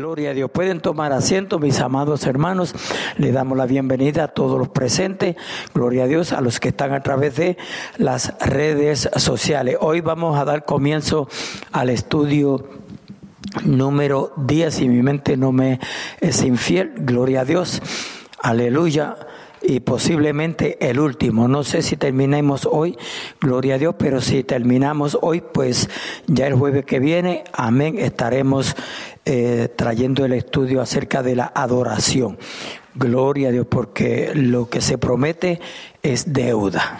Gloria a Dios. Pueden tomar asiento, mis amados hermanos. Le damos la bienvenida a todos los presentes. Gloria a Dios a los que están a través de las redes sociales. Hoy vamos a dar comienzo al estudio número 10 y mi mente no me es infiel. Gloria a Dios. Aleluya y posiblemente el último. No sé si terminemos hoy, gloria a Dios, pero si terminamos hoy, pues ya el jueves que viene, amén, estaremos eh, trayendo el estudio acerca de la adoración. Gloria a Dios, porque lo que se promete es deuda.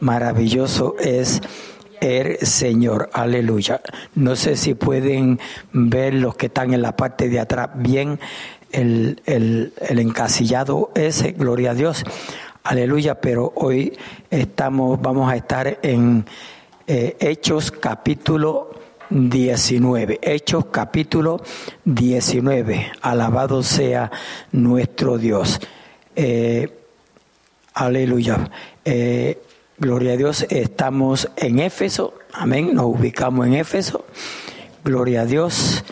Maravilloso es el Señor. Aleluya. No sé si pueden ver los que están en la parte de atrás bien el, el, encasillado ese, gloria a Dios, aleluya, pero hoy estamos, vamos a estar en eh, Hechos capítulo 19, Hechos capítulo 19, alabado sea nuestro Dios. Eh, aleluya. Eh, gloria a Dios, estamos en Éfeso, amén, nos ubicamos en Éfeso, gloria a Dios.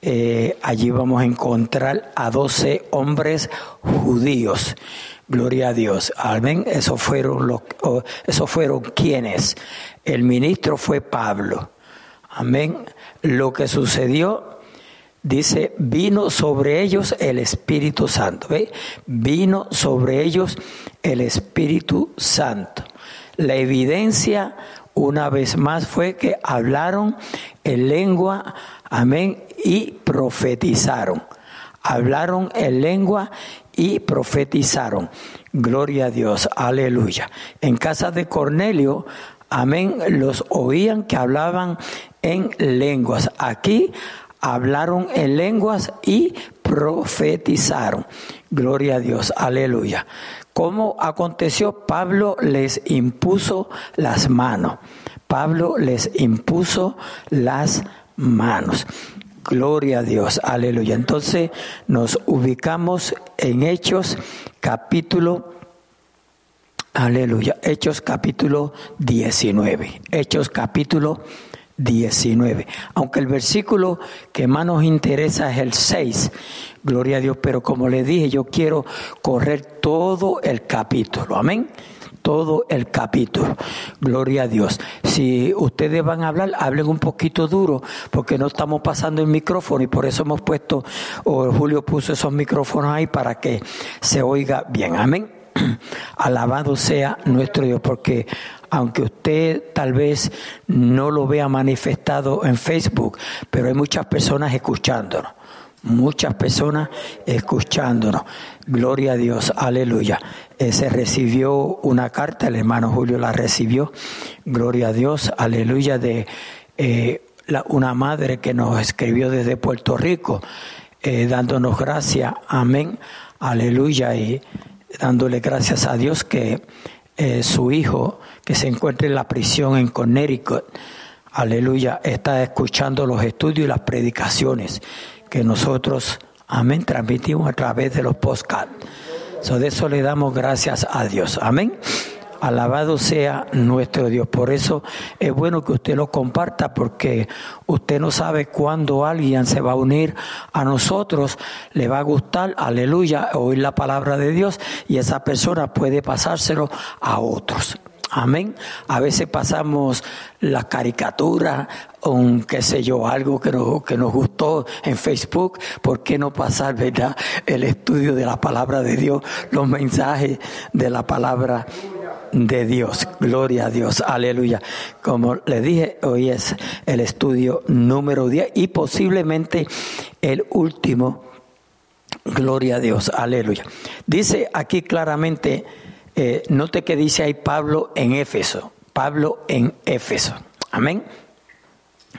Eh, allí vamos a encontrar a doce hombres judíos. Gloria a Dios. Amén. Esos fueron los, esos fueron quienes. El ministro fue Pablo. Amén. Lo que sucedió, dice, vino sobre ellos el Espíritu Santo. ¿ve? Vino sobre ellos el Espíritu Santo. La evidencia, una vez más, fue que hablaron en lengua, amén, y profetizaron. Hablaron en lengua y profetizaron. Gloria a Dios, aleluya. En casa de Cornelio, amén, los oían que hablaban en lenguas. Aquí hablaron en lenguas y profetizaron. Gloria a Dios, aleluya. ¿Cómo aconteció? Pablo les impuso las manos. Pablo les impuso las manos. Gloria a Dios, aleluya. Entonces nos ubicamos en Hechos capítulo, aleluya, Hechos capítulo 19, Hechos capítulo 19. Aunque el versículo que más nos interesa es el 6, gloria a Dios, pero como le dije, yo quiero correr todo el capítulo, amén todo el capítulo. Gloria a Dios. Si ustedes van a hablar, hablen un poquito duro, porque no estamos pasando el micrófono y por eso hemos puesto, o Julio puso esos micrófonos ahí para que se oiga bien. Amén. Alabado sea nuestro Dios, porque aunque usted tal vez no lo vea manifestado en Facebook, pero hay muchas personas escuchándonos muchas personas escuchándonos. Gloria a Dios, aleluya. Eh, se recibió una carta, el hermano Julio la recibió. Gloria a Dios, aleluya, de eh, una madre que nos escribió desde Puerto Rico, eh, dándonos gracias, amén, aleluya, y dándole gracias a Dios que su hijo, que se encuentra en la prisión en Connecticut, aleluya, está escuchando los estudios y las predicaciones que nosotros, amén, transmitimos a través de los podcasts. So, de eso le damos gracias a Dios. Amén. Alabado sea nuestro Dios. Por eso es bueno que usted lo comparta porque usted no sabe cuándo alguien se va a unir a nosotros, le va a gustar, aleluya, oír la palabra de Dios y esa persona puede pasárselo a otros. Amén. A veces pasamos las caricaturas, un qué sé yo, algo que nos, que nos gustó en Facebook. ¿Por qué no pasar, verdad, el estudio de la palabra de Dios, los mensajes de la palabra de Dios? Gloria a Dios, aleluya. Como le dije, hoy es el estudio número 10 y posiblemente el último. Gloria a Dios, aleluya. Dice aquí claramente eh, note que dice ahí Pablo en Éfeso, Pablo en Éfeso. Amén.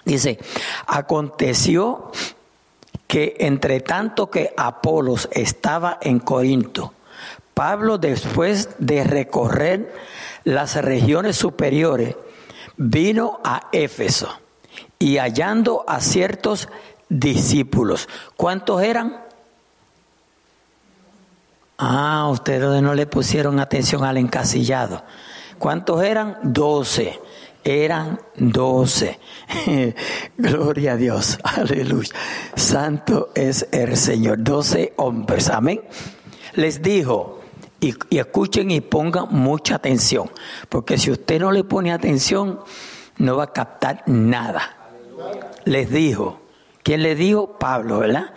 Dice, aconteció que entre tanto que Apolos estaba en Corinto, Pablo después de recorrer las regiones superiores, vino a Éfeso y hallando a ciertos discípulos. ¿Cuántos eran? Ah, ustedes no le pusieron atención al encasillado. ¿Cuántos eran? Doce. eran doce. Gloria a Dios, aleluya. Santo es el Señor. Doce hombres, amén. Les dijo, y, escuchen y pongan mucha atención, porque si usted no le pone atención, no va a captar nada. Les dijo, ¿quién le dijo? Pablo, ¿verdad?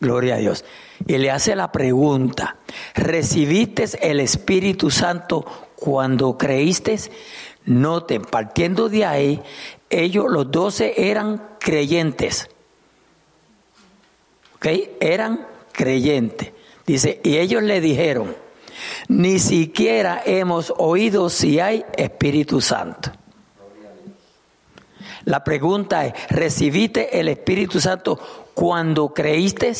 Gloria a Dios. Y le hace la pregunta, ¿recibiste el Espíritu Santo cuando creíste? Noten, partiendo de ahí, ellos los doce eran creyentes. ¿Ok? Eran creyentes. Dice, y ellos le dijeron, ni siquiera hemos oído si hay Espíritu Santo. La pregunta es, ¿recibiste el Espíritu Santo cuando creíste?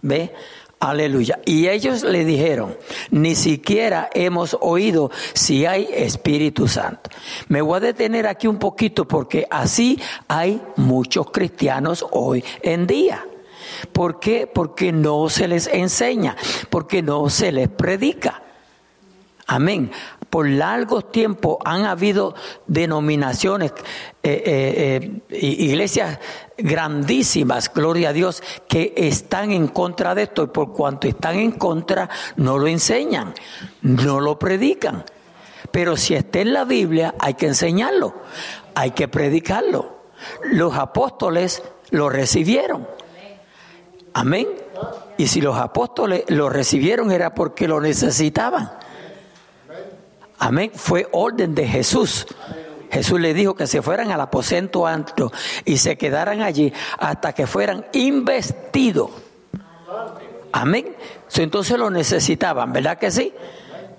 ¿Ve? Aleluya. Y ellos le dijeron, ni siquiera hemos oído si hay Espíritu Santo. Me voy a detener aquí un poquito porque así hay muchos cristianos hoy en día. ¿Por qué? Porque no se les enseña, porque no se les predica. Amén por largos tiempos han habido denominaciones, eh, eh, eh, iglesias grandísimas, gloria a Dios, que están en contra de esto y por cuanto están en contra no lo enseñan, no lo predican. Pero si está en la Biblia hay que enseñarlo, hay que predicarlo. Los apóstoles lo recibieron. Amén. Y si los apóstoles lo recibieron era porque lo necesitaban. Amén. Fue orden de Jesús. Jesús le dijo que se fueran al aposento alto y se quedaran allí hasta que fueran investidos. Amén. Entonces lo necesitaban, ¿verdad que sí?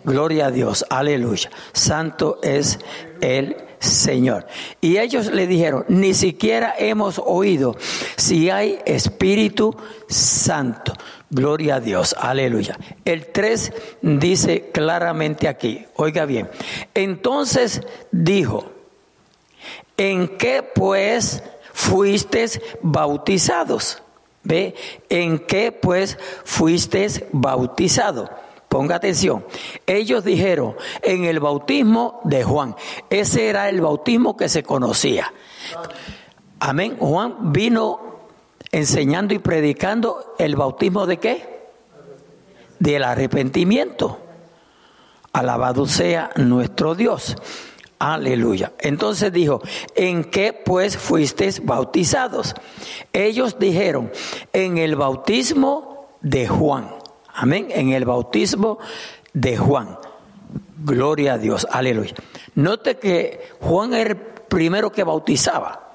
Gloria a Dios, aleluya. Santo es el Señor. Y ellos le dijeron, ni siquiera hemos oído si hay Espíritu Santo. Gloria a Dios, aleluya. El 3 dice claramente aquí, oiga bien, entonces dijo, ¿en qué pues fuisteis bautizados? ¿Ve? ¿En qué pues fuisteis bautizados? Ponga atención. Ellos dijeron, en el bautismo de Juan. Ese era el bautismo que se conocía. Amén. Juan vino enseñando y predicando el bautismo de qué? Del arrepentimiento. Alabado sea nuestro Dios. Aleluya. Entonces dijo, ¿en qué pues fuisteis bautizados? Ellos dijeron, en el bautismo de Juan. Amén. En el bautismo de Juan. Gloria a Dios. Aleluya. Note que Juan era el primero que bautizaba.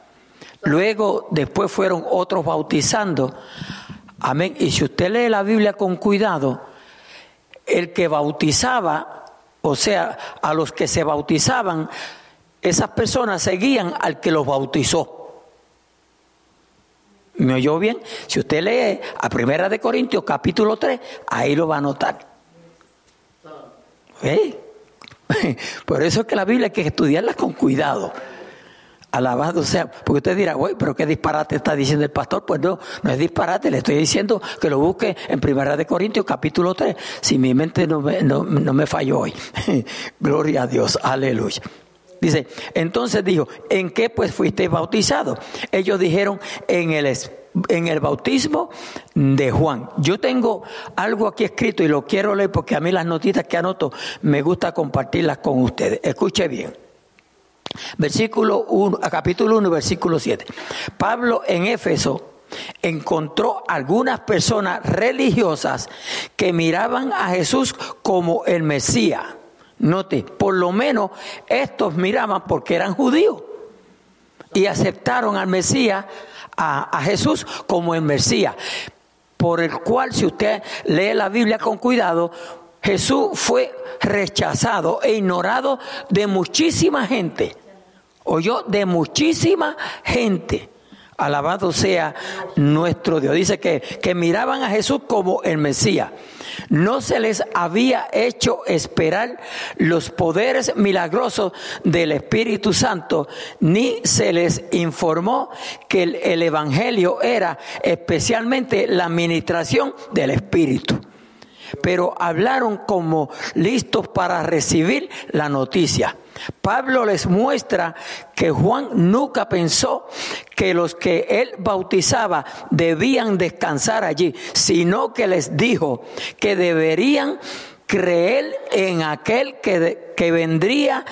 Luego, después fueron otros bautizando. Amén. Y si usted lee la Biblia con cuidado, el que bautizaba, o sea, a los que se bautizaban, esas personas seguían al que los bautizó. ¿Me oyó bien? Si usted lee a Primera de Corintios capítulo 3, ahí lo va a notar. ¿Eh? Por eso es que la Biblia hay que estudiarla con cuidado. Alabado sea, porque usted dirá, güey, pero qué disparate está diciendo el pastor. Pues no, no es disparate, le estoy diciendo que lo busque en Primera de Corintios capítulo 3, si mi mente no me, no, me falló hoy. Gloria a Dios, aleluya. Dice, entonces dijo, ¿en qué pues fuiste bautizado? Ellos dijeron, en el, en el bautismo de Juan. Yo tengo algo aquí escrito y lo quiero leer porque a mí las notitas que anoto me gusta compartirlas con ustedes. Escuche bien. Versículo 1, capítulo 1, versículo 7. Pablo en Éfeso encontró algunas personas religiosas que miraban a Jesús como el Mesías. Note, por lo menos estos miraban porque eran judíos y aceptaron al Mesías, a, Jesús como el Mesías, por el cual si usted lee la Biblia con cuidado, Jesús fue rechazado e ignorado de muchísima gente. Oyó de muchísima gente. Alabado sea nuestro Dios. Dice que, que miraban a Jesús como el Mesías. No se les había hecho esperar los poderes milagrosos del Espíritu Santo, ni se les informó que el, el Evangelio era especialmente la administración del Espíritu. Pero hablaron como listos para recibir la noticia. Pablo les muestra que Juan nunca pensó que los que él bautizaba debían descansar allí, sino que les dijo que deberían creer en aquel que, que vendría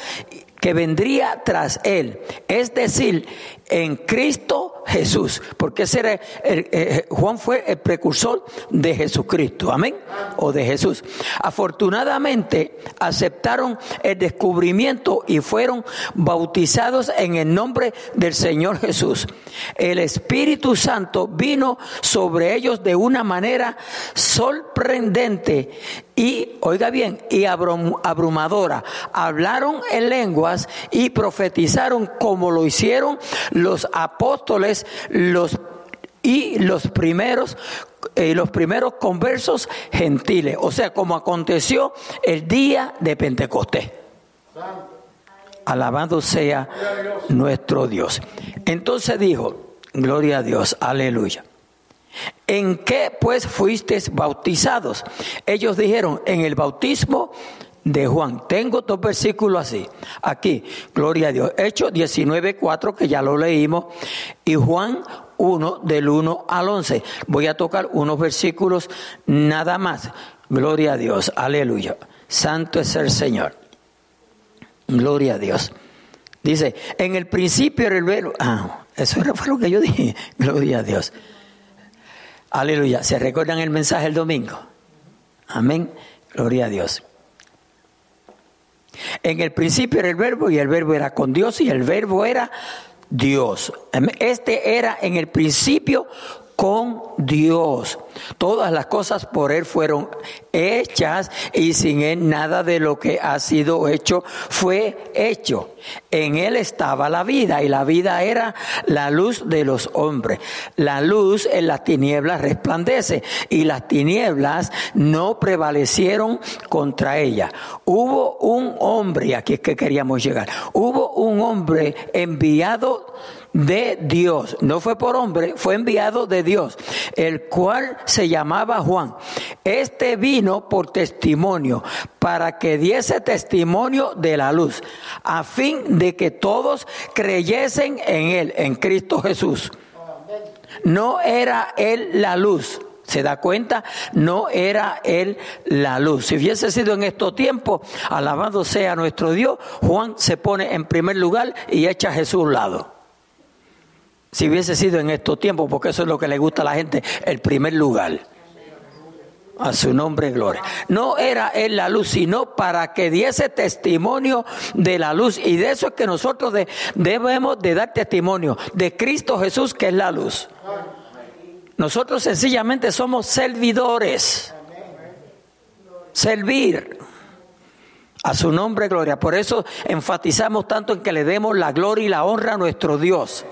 que vendría tras él, es decir, en Cristo Jesús, porque ese era eh, Juan fue el precursor de Jesucristo, amén, o de Jesús. Afortunadamente aceptaron el descubrimiento y fueron bautizados en el nombre del Señor Jesús. El Espíritu Santo vino sobre ellos de una manera sorprendente y, oiga bien, y abrumadora. Hablaron en lenguas y profetizaron como lo hicieron los apóstoles los, y los primeros eh, los primeros conversos gentiles, o sea, como aconteció el día de Pentecostés. Alabado sea nuestro Dios. Entonces dijo, gloria a Dios, aleluya. ¿En qué pues fuisteis bautizados? Ellos dijeron, en el bautismo de Juan. Tengo dos versículos así. Aquí, gloria a Dios. Hechos 19, 4, que ya lo leímos, y Juan 1, del 1 al 11. Voy a tocar unos versículos nada más. Gloria a Dios, aleluya. Santo es el Señor. Gloria a Dios. Dice, en el principio era el verbo. Ah, eso fue lo que yo dije. Gloria a Dios. Aleluya. ¿Se recuerdan el mensaje el domingo? Amén. Gloria a Dios. En el principio era el verbo y el verbo era con Dios y el verbo era Dios. Este era en el principio con Dios. Todas las cosas por Él fueron hechas y sin Él nada de lo que ha sido hecho fue hecho. En Él estaba la vida y la vida era la luz de los hombres. La luz en las tinieblas resplandece y las tinieblas no prevalecieron contra ella. Hubo un hombre, aquí es que queríamos llegar, hubo un hombre enviado de Dios, no fue por hombre, fue enviado de Dios, el cual se llamaba Juan. Este vino por testimonio, para que diese testimonio de la luz, a fin de que todos creyesen en él, en Cristo Jesús. No era él la luz, ¿Se da cuenta? No era él la luz. Si hubiese sido en estos tiempos, alabado sea nuestro Dios, Juan se pone en primer lugar y echa a Jesús a un lado. Si hubiese sido en estos tiempos, porque eso es lo que le gusta a la gente, el primer lugar. A su nombre, gloria. No era él la luz, sino para que diese testimonio de la luz. Y de eso es que nosotros debemos de dar testimonio de Cristo Jesús, que es la luz. Nosotros sencillamente somos servidores. Servir. A su nombre, gloria. Por eso enfatizamos tanto en que le demos la gloria y la honra a nuestro Dios.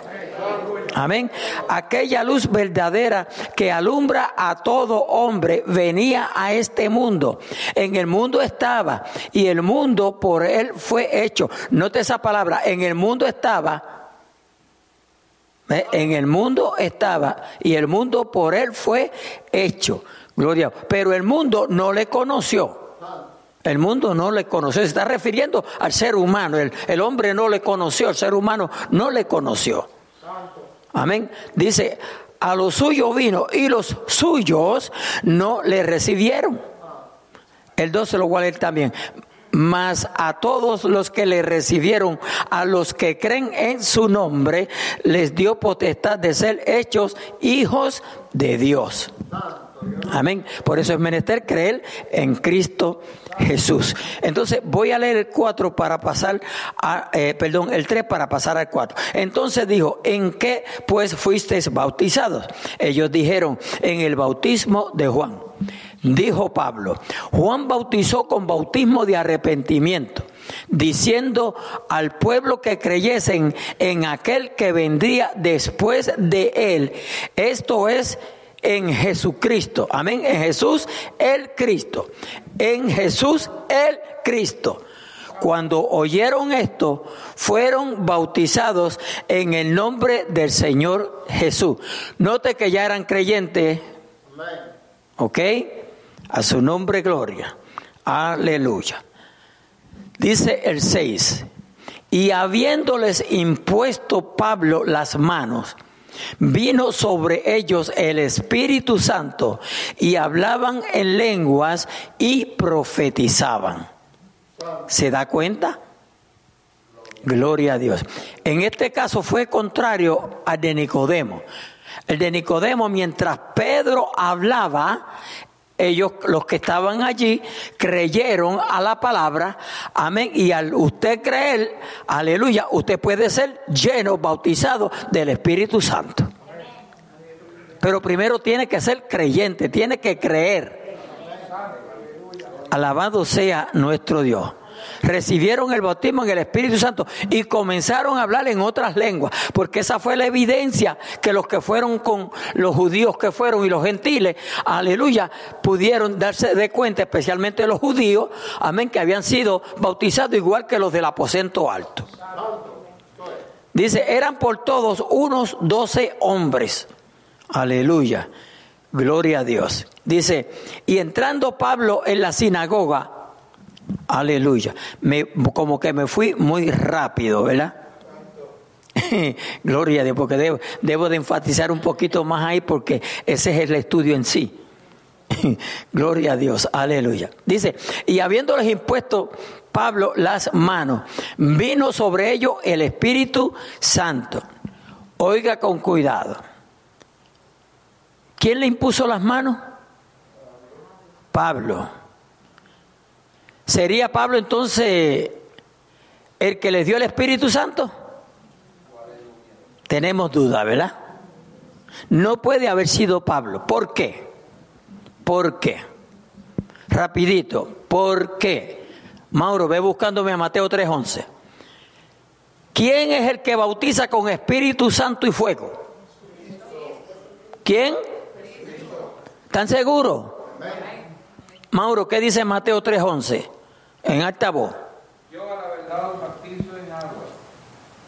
Amén. Aquella luz verdadera que alumbra a todo hombre venía a este mundo. En el mundo estaba y el mundo por él fue hecho. Note esa palabra, en el mundo estaba. En el mundo estaba y el mundo por él fue hecho. Gloria. Pero el mundo no le conoció. El mundo no le conoció. Se está refiriendo al ser humano. El, el hombre no le conoció. El ser humano no le conoció. Amén. Dice, a los suyos vino y los suyos no le recibieron. El 12 lo cual él también. Mas a todos los que le recibieron, a los que creen en su nombre, les dio potestad de ser hechos hijos de Dios. Amén. Por eso es menester creer en Cristo Jesús. Entonces voy a leer el 4 para pasar a, eh, perdón, el 3 para pasar al 4. Entonces dijo, ¿en qué pues fuisteis bautizados? Ellos dijeron, en el bautismo de Juan. Dijo Pablo, Juan bautizó con bautismo de arrepentimiento, diciendo al pueblo que creyesen en aquel que vendría después de él. Esto es en Jesucristo. Amén. En Jesús el Cristo. En Jesús el Cristo. Cuando oyeron esto, fueron bautizados en el nombre del Señor Jesús. Note que ya eran creyentes. ¿Ok? A su nombre, gloria. Aleluya. Dice el 6. Y habiéndoles impuesto Pablo las manos, vino sobre ellos el Espíritu Santo y hablaban en lenguas y profetizaban. ¿Se da cuenta? Gloria a Dios. En este caso fue contrario al de Nicodemo. El de Nicodemo, mientras Pedro hablaba, ellos, los que estaban allí, creyeron a la palabra, amén, y al usted creer, aleluya, usted puede ser lleno, bautizado del Espíritu Santo. Pero primero tiene que ser creyente, tiene que creer. Alabado sea nuestro Dios recibieron el bautismo en el Espíritu Santo y comenzaron a hablar en otras lenguas, porque esa fue la evidencia que los que fueron con los judíos que fueron y los gentiles, aleluya, pudieron darse de cuenta, especialmente los judíos, amén, que habían sido bautizados igual que los del aposento alto. Dice, eran por todos unos doce hombres. Aleluya. Gloria a Dios. Dice, y entrando Pablo en la sinagoga, Aleluya. Me, como que me fui muy rápido, ¿verdad? Gloria a Dios, porque debo, debo de enfatizar un poquito más ahí porque ese es el estudio en sí. Gloria a Dios, aleluya. Dice, y habiéndoles impuesto Pablo las manos, vino sobre ellos el Espíritu Santo. Oiga con cuidado. ¿Quién le impuso las manos? Pablo. ¿Sería Pablo entonces el que les dio el Espíritu Santo? Tenemos duda, ¿verdad? No puede haber sido Pablo. ¿Por qué? ¿Por qué? Rapidito, ¿por qué? Mauro, ve buscándome a Mateo 3:11. ¿Quién es el que bautiza con Espíritu Santo y fuego? ¿Quién? ¿Están seguros? Mauro, ¿qué dice Mateo 3:11? En alta voz. Yo a la verdad os bautizo en agua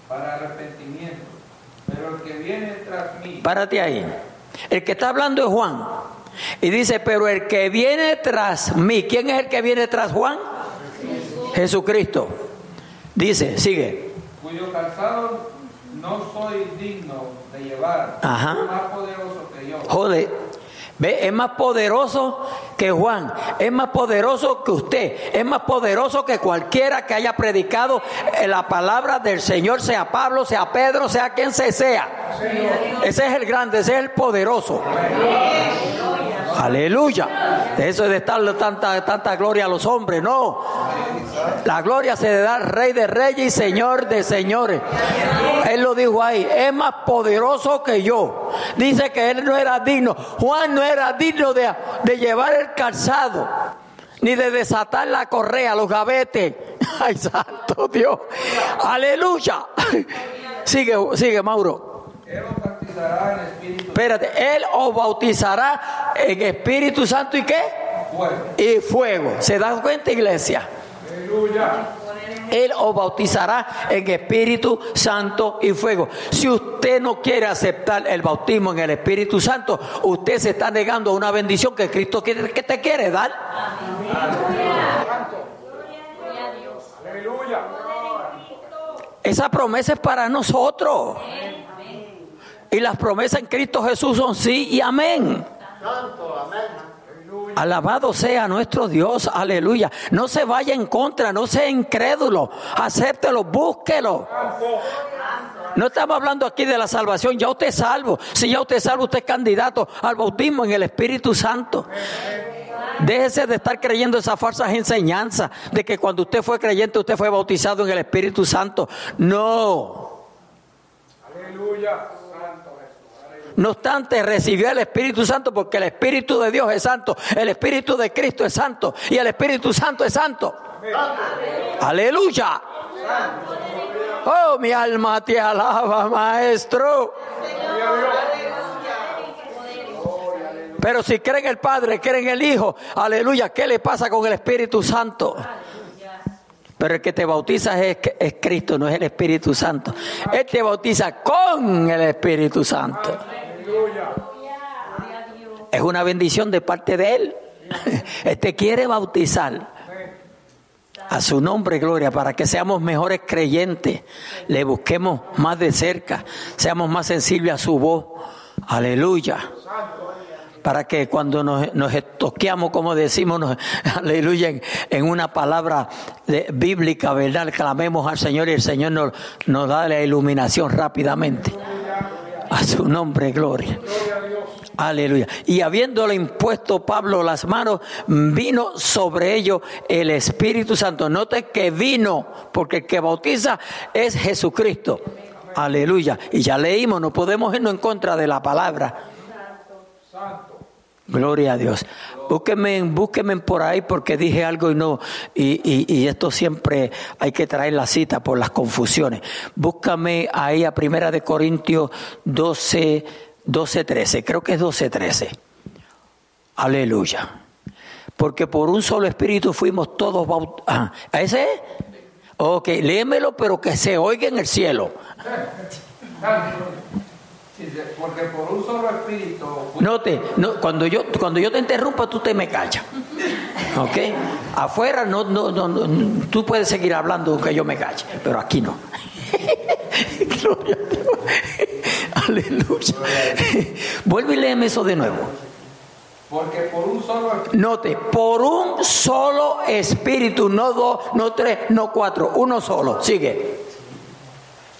para arrepentimiento, pero el que viene tras mí. Párate ahí. El que está hablando es Juan. Y dice, pero el que viene tras mí, ¿quién es el que viene tras Juan? Jesucristo. Dice, sigue. Cuyo calzado no soy digno de llevar. Ajá. más poderoso que yo. Joder, ¿Ve? Es más poderoso que Juan, es más poderoso que usted, es más poderoso que cualquiera que haya predicado la palabra del Señor, sea Pablo, sea Pedro, sea quien se sea. Ese es el grande, ese es el poderoso. Aleluya. Eso es de darle tanta, gloria a los hombres, no. La gloria se le da al Rey de Reyes y Señor de Señores. Él lo dijo ahí, es más poderoso que yo. Dice que él no era digno. Juan no era digno de, de llevar el calzado, ni de desatar la correa, los gavetes. Ay, santo Dios. Aleluya. Sigue, sigue, Mauro. Él os bautizará en Espíritu Espérate, Él os bautizará en Espíritu Santo y qué? Fuego. Y fuego. ¿Se dan cuenta, iglesia? Aleluya. Él os bautizará en Espíritu Santo y fuego. Si usted no quiere aceptar el bautismo en el Espíritu Santo, usted se está negando a una bendición que Cristo quiere, que te quiere dar. Aleluya. Esa promesa es para nosotros. Y las promesas en Cristo Jesús son sí y amén. Alabado sea nuestro Dios, aleluya. No se vaya en contra, no sea incrédulo, acéptelo, búsquelo. No estamos hablando aquí de la salvación, ya usted es salvo. Si ya usted es salvo, usted es candidato al bautismo en el Espíritu Santo. Déjese de estar creyendo esas falsas enseñanzas de que cuando usted fue creyente, usted fue bautizado en el Espíritu Santo. No. Aleluya. No obstante, recibió el Espíritu Santo porque el Espíritu de Dios es santo, el Espíritu de Cristo es santo y el Espíritu Santo es santo. Aleluya. Oh, mi alma te alaba, maestro. Pero si creen el Padre, creen el Hijo, aleluya, ¿qué le pasa con el Espíritu Santo? Pero el que te bautiza es, es Cristo, no es el Espíritu Santo. Él te bautiza con el Espíritu Santo. Aleluya. Es una bendición de parte de Él. Te quiere bautizar. A su nombre, gloria, para que seamos mejores creyentes, le busquemos más de cerca, seamos más sensibles a su voz. Aleluya para que cuando nos, nos toqueamos, como decimos, aleluya, en, una palabra bíblica, ¿verdad? Clamemos al Señor y el Señor nos, nos da la iluminación rápidamente. A su nombre, gloria. Aleluya. Y habiéndole impuesto Pablo las manos, vino sobre ellos el Espíritu Santo. Note que vino, porque el que bautiza es Jesucristo. Aleluya. Y ya leímos, no podemos irnos en contra de la palabra. Gloria a Dios. Búsquenme, búsquenme por ahí porque dije algo y no, y, esto siempre hay que traer la cita por las confusiones. Búscame ahí a Primera de Corintios 12, 12, 13. Creo que es 12, 13. Aleluya. Porque por un solo espíritu fuimos todos bautizados. Ah, ¿A ese? Ok, léemelo, pero que se oiga en el cielo. Porque por un solo espíritu. Note, no, cuando, yo, cuando yo te interrumpa, tú te me callas. ¿Ok? Afuera no, no, no, tú puedes seguir hablando aunque yo me calle, pero aquí no. Gloria a Dios. Aleluya. Vuelve y léeme eso de nuevo. Porque por un solo espíritu. Note, por un solo espíritu, no dos, no tres, no cuatro, uno solo. Sigue.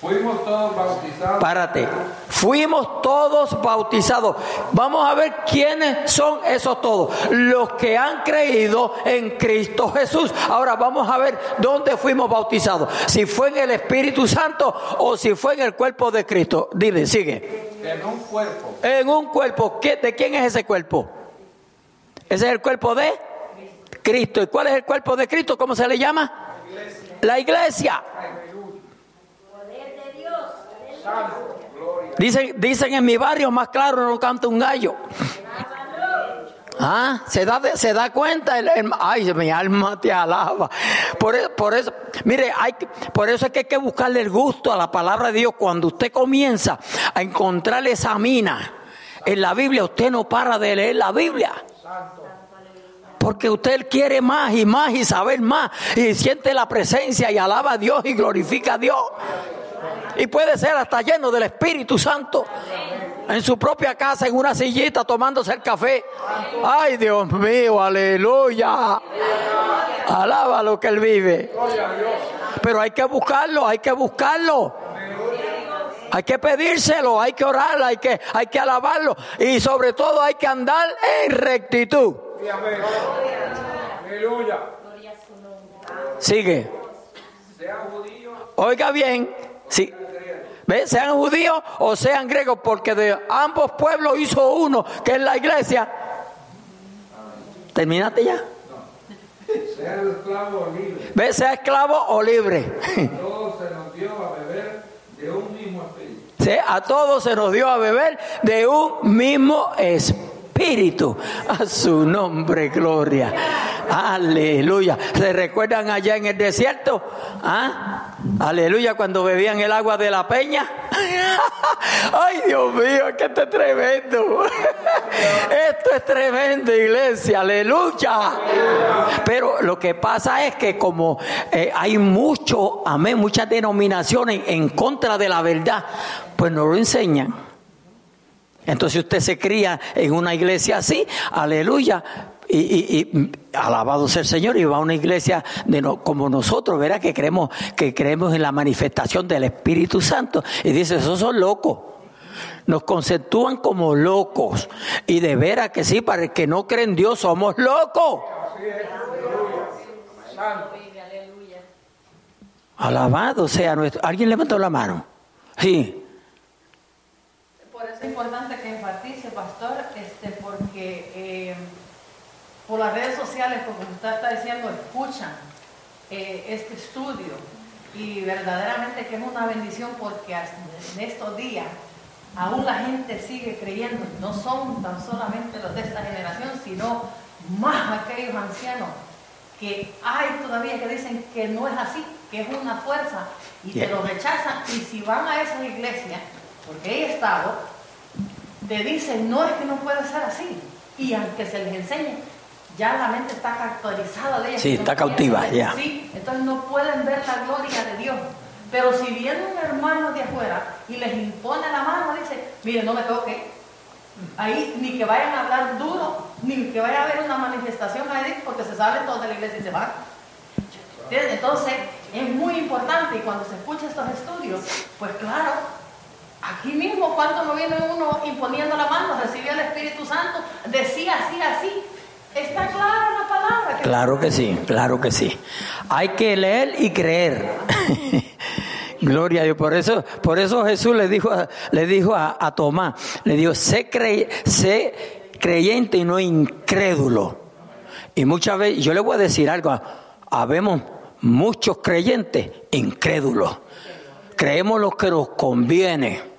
Fuimos todos bautizados. Párate. Fuimos todos bautizados. Vamos a ver quiénes son esos todos. Los que han creído en Cristo Jesús. Ahora vamos a ver dónde fuimos bautizados. Si fue en el Espíritu Santo o si fue en el cuerpo de Cristo. Dile, sigue. En un cuerpo. En un cuerpo. ¿De quién es ese cuerpo? Ese es el cuerpo de Cristo. ¿Y cuál es el cuerpo de Cristo? ¿Cómo se le llama? La iglesia. Dicen, dicen en mi barrio, más claro no canta un gallo. Ah, se da, se da cuenta, el, ay, mi alma te alaba. Por, e, por eso, mire, hay, por eso es que hay que buscarle el gusto a la palabra de Dios. Cuando usted comienza a encontrar esa mina en la Biblia, usted no para de leer la Biblia. Porque usted quiere más y más y saber más y siente la presencia y alaba a Dios y glorifica a Dios. Y puede ser hasta lleno del Espíritu Santo. En su propia casa, en una sillita, tomándose el café. Ay, Dios mío, aleluya. Alaba lo que Él vive. Pero hay que buscarlo, hay que buscarlo. Hay que pedírselo, hay que orar, hay que, hay que alabarlo. Y sobre todo hay que andar en rectitud. Sigue. Oiga bien, Sí. Sean judíos o sean griegos, porque de ambos pueblos hizo uno, que es la iglesia. ¿Terminaste ya? Sea esclavo o libre. ¿Ve? Sea esclavo o libre. Todos se nos dio a beber de un mismo espíritu. A todos se nos dio a beber de un mismo espíritu. A su nombre, gloria. Aleluya. ¿Se recuerdan allá en el desierto? ¿Ah? Aleluya, cuando bebían el agua de la peña. Ay, Dios mío, que esto es tremendo. Esto es tremendo, iglesia. Aleluya. Pero lo que pasa es que como eh, hay mucho, amén, muchas denominaciones en contra de la verdad, pues no lo enseñan. Entonces usted se cría en una iglesia así, aleluya, y, alabado sea el Señor y va a una iglesia de como nosotros, verá que creemos que creemos en la manifestación del Espíritu Santo y dice, esos son locos. Nos conceptúan como locos y de veras que sí, para el que no cree en Dios somos locos. Alabado sea nuestro. ¿Alguien levantó la mano? Sí. Por eso es importante que enfatice, pastor, este, porque eh, por las redes sociales, como usted está diciendo, escuchan eh, este estudio. Y verdaderamente que es una bendición porque en estos días aún la gente sigue creyendo, no son tan solamente los de esta generación, sino más aquellos ancianos que hay todavía que dicen que no es así, que es una fuerza y te lo rechazan. Y si van a esas iglesias, porque he estado, te dicen no es que no puede ser así y aunque se les enseñe, ya la mente está caracterizada de ellos. Sí, está cautiva, ya. Sí, entonces no pueden ver la gloria de Dios. Pero si viene un hermano de afuera y les impone la mano, dice, mire, no me toque. Ahí ni que vayan a hablar duro, ni que vaya a haber una manifestación ahí, porque se salen todos de la iglesia y se van. Entonces, es muy importante y cuando se escucha estos estudios, pues claro, aquí mismo cuando no viene uno imponiendo la mano, recibe el Espíritu Santo, decía así, así. Está clara la palabra. Claro que sí, claro que sí. Hay que leer y creer. Gloria a Dios. Por eso, por eso Jesús le dijo, le dijo a, a Tomás, le dijo, sé, cre- sé creyente y no incrédulo. Y muchas veces, yo le voy a decir algo, habemos muchos creyentes incrédulos. Creemos lo que nos conviene.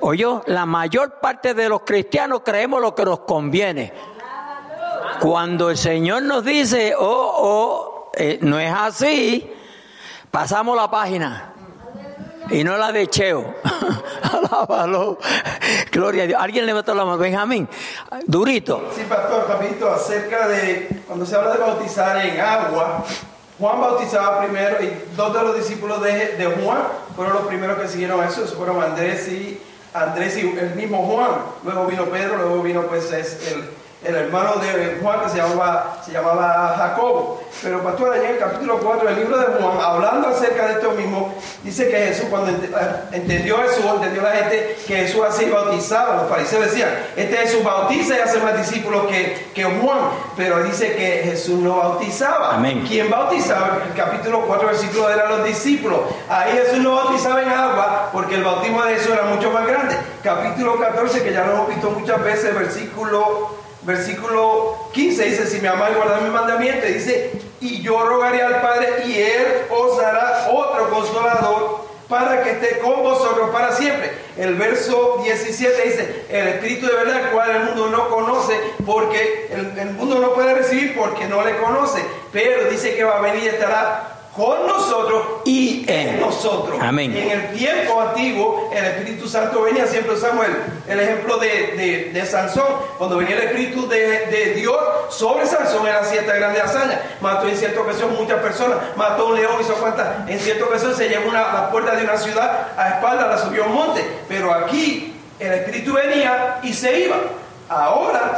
Oye, la mayor parte de los cristianos creemos lo que nos conviene. Cuando el Señor nos dice, oh, oh, eh, no es así, pasamos la página. Y no la de Cheo. Alábalo. Gloria a Dios. ¿Alguien levantó la mano? Benjamín. Durito. Sí, pastor, rapidito, acerca de cuando se habla de bautizar en agua, Juan bautizaba primero y dos de los discípulos de, Juan fueron los primeros que siguieron eso, esos fueron Andrés y Andrés y el mismo Juan. Luego vino Pedro, luego vino pues es el, el hermano de Juan que se llamaba, se llamaba Jacobo. Pero pastor, allá en el capítulo 4 del libro de Juan, hablando acerca de esto mismo, dice que Jesús, cuando ent- eh, entendió Jesús, entendió la gente que Jesús así bautizaba, los fariseos decían, este Jesús bautiza y hace más discípulos que, que Juan, pero dice que Jesús no bautizaba. Amén. Quien bautizaba, el capítulo 4, versículo eran los discípulos. Ahí Jesús no bautizaba en agua porque el bautismo de Jesús era mucho más grande. Capítulo 14, que ya lo hemos visto muchas veces, versículo, versículo 15, dice, si me amáis, guardad mi mandamiento. Dice, y yo rogaré al Padre y Él os dará otro consolador para que esté con vosotros para siempre. El verso 17 dice, el Espíritu de verdad, cual el mundo no conoce, porque el, el mundo no puede recibir porque no le conoce, pero dice que va a venir y estará con nosotros Y en nosotros. Amén. En el tiempo antiguo, el Espíritu Santo venía, siempre usamos el, el ejemplo de, de- de Sansón, cuando venía el Espíritu de, de Dios sobre Sansón, él hacía esta grande hazaña. Mató en cierta ocasión muchas personas, mató a un león, hizo cuántas, en cierta ocasión se llevó una, la puerta de una ciudad a espaldas, la subió a un monte. Pero aquí el Espíritu venía y se iba. Ahora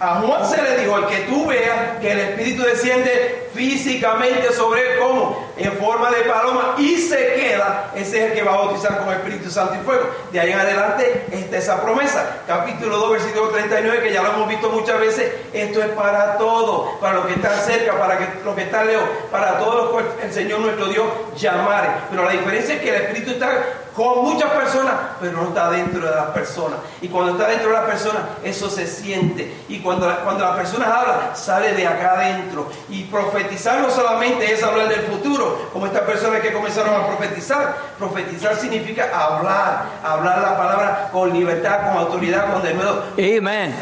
a Juan se le dijo, el que tú veas que el Espíritu desciende físicamente sobre él, como en forma de paloma, y se queda, ese es el que va a bautizar con Espíritu Santo y fuego. De ahí en adelante está esa promesa. Capítulo 2, versículo 39, que ya lo hemos visto muchas veces, esto es para todos, para los que están cerca, para que, los que están lejos, para todos los cuales el Señor nuestro Dios llamare. Pero la diferencia es que el Espíritu está con muchas personas, pero no está dentro de las personas. Y cuando está dentro de las personas, eso se siente. Y cuando, cuando las personas hablan, sale de acá adentro. Y profetizar no solamente es hablar del futuro, como estas personas que comenzaron a profetizar. Profetizar significa hablar, hablar la palabra con libertad, con autoridad, con denuedo. Amén.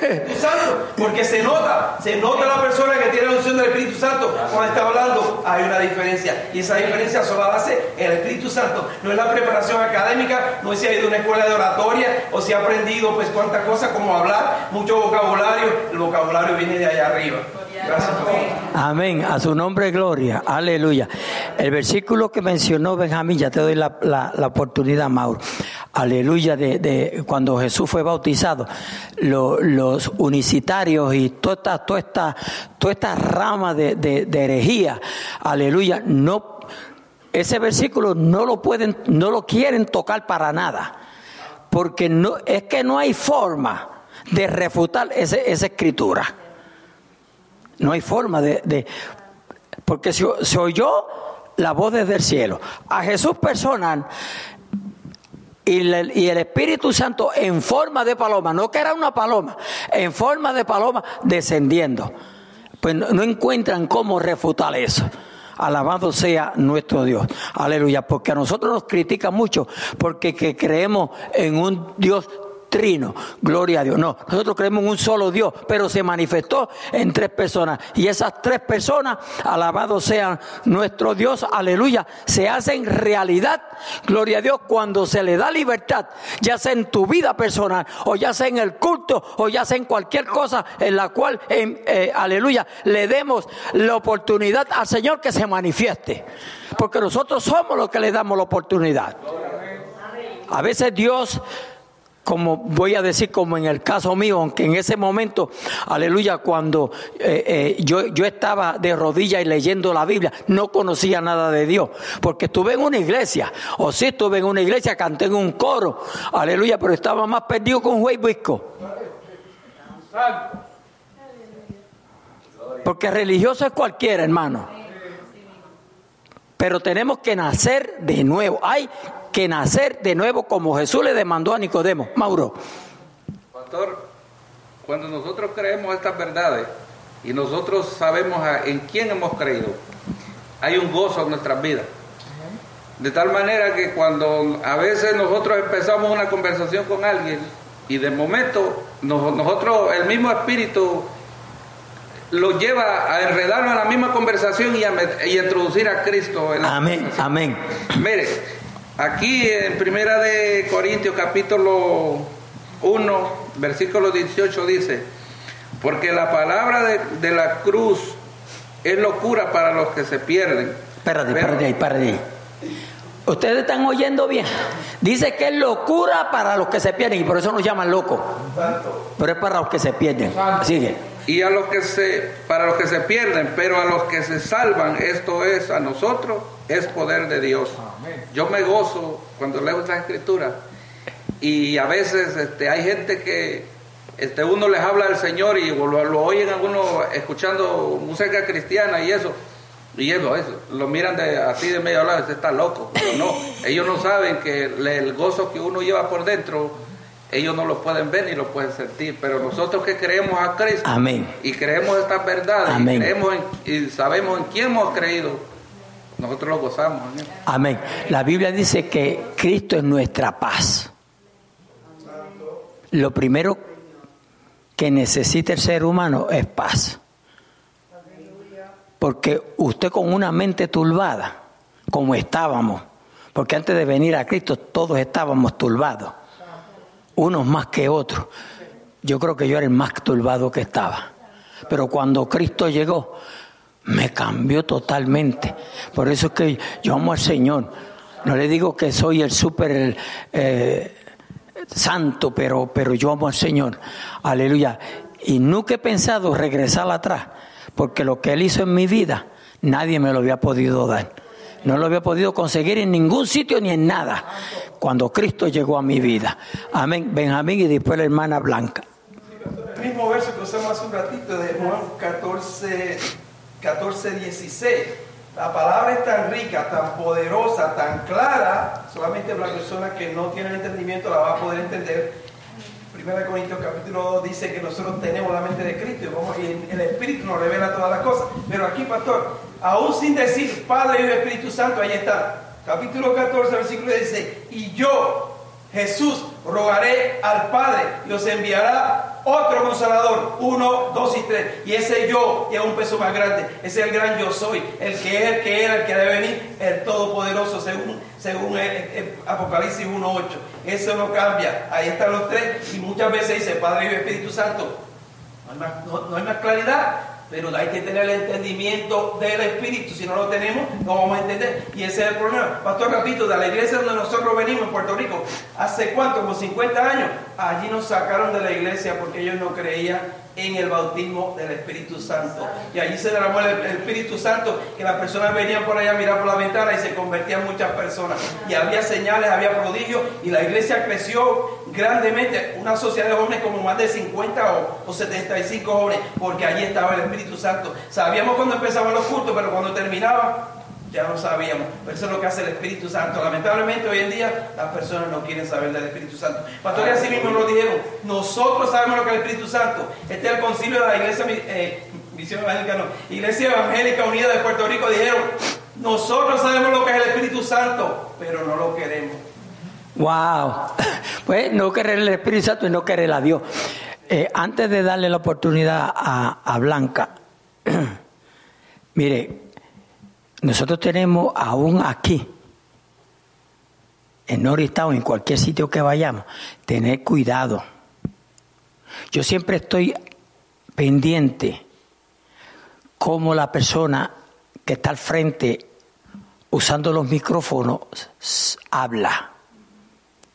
Espíritu Santo, porque se nota, se nota la persona que tiene la unción del Espíritu Santo cuando está hablando, hay una diferencia y esa diferencia solo la hace el Espíritu Santo, no es la preparación académica, no es si ha ido a una escuela de oratoria o si ha aprendido pues cuántas cosas como hablar, mucho vocabulario, el vocabulario viene de allá arriba. Gracias. pastor. Amén. A su nombre, gloria. Aleluya. El versículo que mencionó Benjamín, ya te doy la, la- oportunidad, Mauro. Aleluya. De, de cuando Jesús fue bautizado, lo- los unicitarios y toda esta, toda esta, toda esta rama de, de- de herejía, aleluya, no, ese versículo no lo pueden, no lo quieren tocar para nada. Porque no, es que no hay forma de refutar esa escritura. No hay forma de... de- porque se, oyó la voz desde el cielo. A Jesús personal y, y el Espíritu Santo en forma de paloma, no que era una paloma, en forma de paloma descendiendo. Pues no, no encuentran cómo refutar eso. Alabado sea nuestro Dios. Aleluya. Porque a nosotros nos critican mucho porque que creemos en un Dios trino. Gloria a Dios. No, nosotros creemos en un solo Dios, pero se manifestó en tres personas. Y esas tres personas, alabados sean nuestro Dios, aleluya, se hacen realidad. Gloria a Dios cuando se le da libertad, ya sea en tu vida personal, o ya sea en el culto, o ya sea en cualquier cosa en la cual, eh, aleluya, le demos la oportunidad al Señor que se manifieste. Porque nosotros somos los que le damos la oportunidad. A veces Dios como voy a decir, como en el caso mío, aunque en ese momento, aleluya, cuando eh, eh, yo, yo estaba de rodillas y leyendo la Biblia, no conocía nada de Dios, porque estuve en una iglesia, o sí estuve en una iglesia, canté en un coro, aleluya, pero estaba más perdido con un juez Porque religioso es cualquiera, hermano. Pero tenemos que nacer de nuevo. Hay que nacer de nuevo como Jesús le demandó a Nicodemo. Mauro. Pastor, cuando nosotros creemos estas verdades y nosotros sabemos en quién hemos creído, hay un gozo en nuestras vidas. De tal manera que cuando a veces nosotros empezamos una conversación con alguien y de momento nosotros, el mismo espíritu lo lleva a enredarnos en la misma conversación y a, introducir a Cristo. En amén, amén. Mire, aquí en Primera de Corintios capítulo 1, versículo 18 dice, porque la palabra de, la cruz es locura para los que se pierden. Espérate, espérate, espérate. Ustedes están oyendo bien. Dice que es locura para los que se pierden y por eso nos llaman locos. Pero es para los que se pierden. Sigue y a los que se para los que se pierden, pero a los que se salvan, esto es a nosotros es poder de Dios. Yo me gozo cuando leo esta escritura y a veces este hay gente que este uno les habla del Señor y lo, lo oyen algunos escuchando música cristiana y eso y eso, eso, lo miran de, así de medio lado, este está loco. Pero no, ellos no saben que el gozo que uno lleva por dentro ellos no lo pueden ver ni lo pueden sentir, pero nosotros que creemos a Cristo Amén. y creemos estas verdades Y, creemos y sabemos en quién hemos creído, nosotros lo gozamos. Amén. La Biblia dice que Cristo es nuestra paz. Lo primero que necesita el ser humano es paz. Porque usted con una mente turbada, como estábamos, porque antes de venir a Cristo todos estábamos turbados unos más que otros. Yo creo que yo era el más turbado que estaba. Pero cuando Cristo llegó, me cambió totalmente. Por eso es que yo amo al Señor. No le digo que soy el súper eh, santo, pero, pero yo amo al Señor. Aleluya. Y nunca he pensado regresar atrás, porque lo que Él hizo en mi vida, nadie me lo había podido dar. No lo había podido conseguir en ningún sitio ni en nada cuando Cristo llegó a mi vida. Amén. Benjamín y después la hermana Blanca. El mismo verso que usamos hace un ratito de Juan 14, 14, 16. La palabra es tan rica, tan poderosa, tan clara, solamente la persona que no tiene entendimiento la va a poder entender. Primera Corintios capítulo 2 dice que nosotros tenemos la mente de Cristo y el Espíritu nos revela todas las cosas. Pero aquí, pastor, aún sin decir Padre y Espíritu Santo, ahí está capítulo 14, versículo 16, y yo, Jesús, rogaré al Padre y os enviará otro consolador, uno, dos y tres. Y ese yo es un peso más grande, es el gran yo soy, el que es, el que era, el que debe venir, el todopoderoso, según, según el, Apocalipsis 1.8. Eso no cambia, ahí están los tres, y muchas veces dice Padre y Espíritu Santo. no hay más claridad, pero hay que tener el entendimiento del Espíritu. Si no lo tenemos, no vamos a entender. Y ese es el problema. Pastor, repito, de la iglesia donde nosotros venimos, en Puerto Rico, ¿hace cuánto? Como 50 años. Allí nos sacaron de la iglesia porque ellos no creían en el bautismo del Espíritu Santo. Y allí se derramó el, Espíritu Santo, que las personas venían por allá a mirar por la ventana y se convertían muchas personas. Y había señales, había prodigios, y la iglesia creció grandemente. Una sociedad de jóvenes como más de 50 o, o 75 jóvenes, porque allí estaba el Espíritu Santo. Sabíamos cuando empezaban los cultos, pero cuando terminaba ya no sabíamos. Pero eso es lo que hace el Espíritu Santo. Lamentablemente hoy en día las personas no quieren saber del Espíritu Santo. Pastores así mismo lo dijeron. Nosotros sabemos lo que es el Espíritu Santo. Este es el concilio de la iglesia, eh, Evangélica, no, Iglesia Evangélica Unida de Puerto Rico. Dijeron, nosotros sabemos lo que es el Espíritu Santo, pero no lo queremos. Wow. Pues no querer el Espíritu Santo y no querer a Dios. Eh, antes de darle la oportunidad a, Blanca, mire, nosotros tenemos aún aquí, en Norista o en cualquier sitio que vayamos, tener cuidado. Yo siempre estoy pendiente cómo la persona que está al frente usando los micrófonos habla.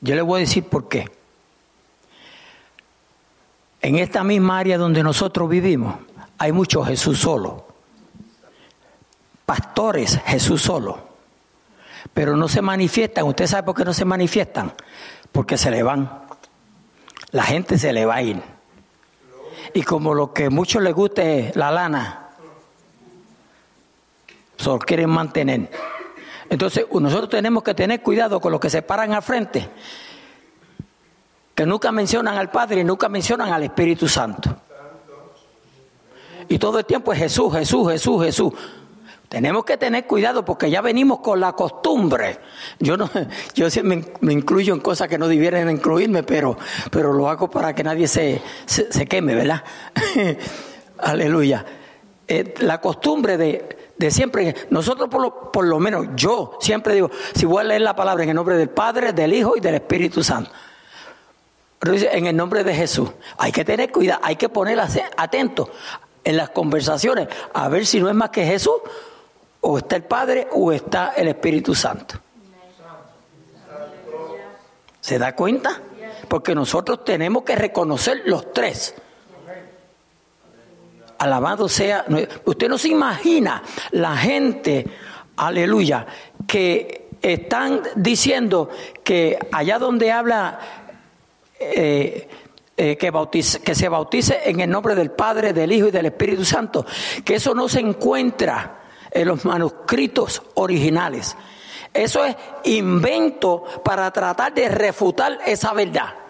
Yo le voy a decir por qué. En esta misma área donde nosotros vivimos hay mucho Jesús solo. Pastores Jesús solo. Pero no se manifiestan. ¿Usted sabe por qué no se manifiestan? Porque se le van. La gente se le va a ir. Y como lo que muchos les gusta es la lana, solo quieren mantener. Entonces, nosotros tenemos que tener cuidado con los que se paran al frente, que nunca mencionan al Padre y nunca mencionan al Espíritu Santo. Y todo el tiempo es Jesús, Jesús, Jesús, Jesús. Tenemos que tener cuidado porque ya venimos con la costumbre. Yo no, yo me, me incluyo en cosas que no debieran incluirme, pero, pero lo hago para que nadie se, se, queme, ¿verdad? Aleluya. Eh, la costumbre de, de siempre, nosotros por lo, por lo menos yo siempre digo, si voy a leer la palabra en el nombre del Padre, del Hijo y del Espíritu Santo, en el nombre de Jesús, hay que tener cuidado, hay que poner atento en las conversaciones a ver si no es más que Jesús, o está el Padre o está el Espíritu Santo. ¿Se da cuenta? Porque nosotros tenemos que reconocer los tres. Alabado sea. Usted no se imagina la gente, aleluya, que están diciendo que allá donde habla eh, eh, que, que se bautice en el nombre del Padre, del Hijo y del Espíritu Santo, que eso no se encuentra en los manuscritos originales. Eso es invento para tratar de refutar esa verdad.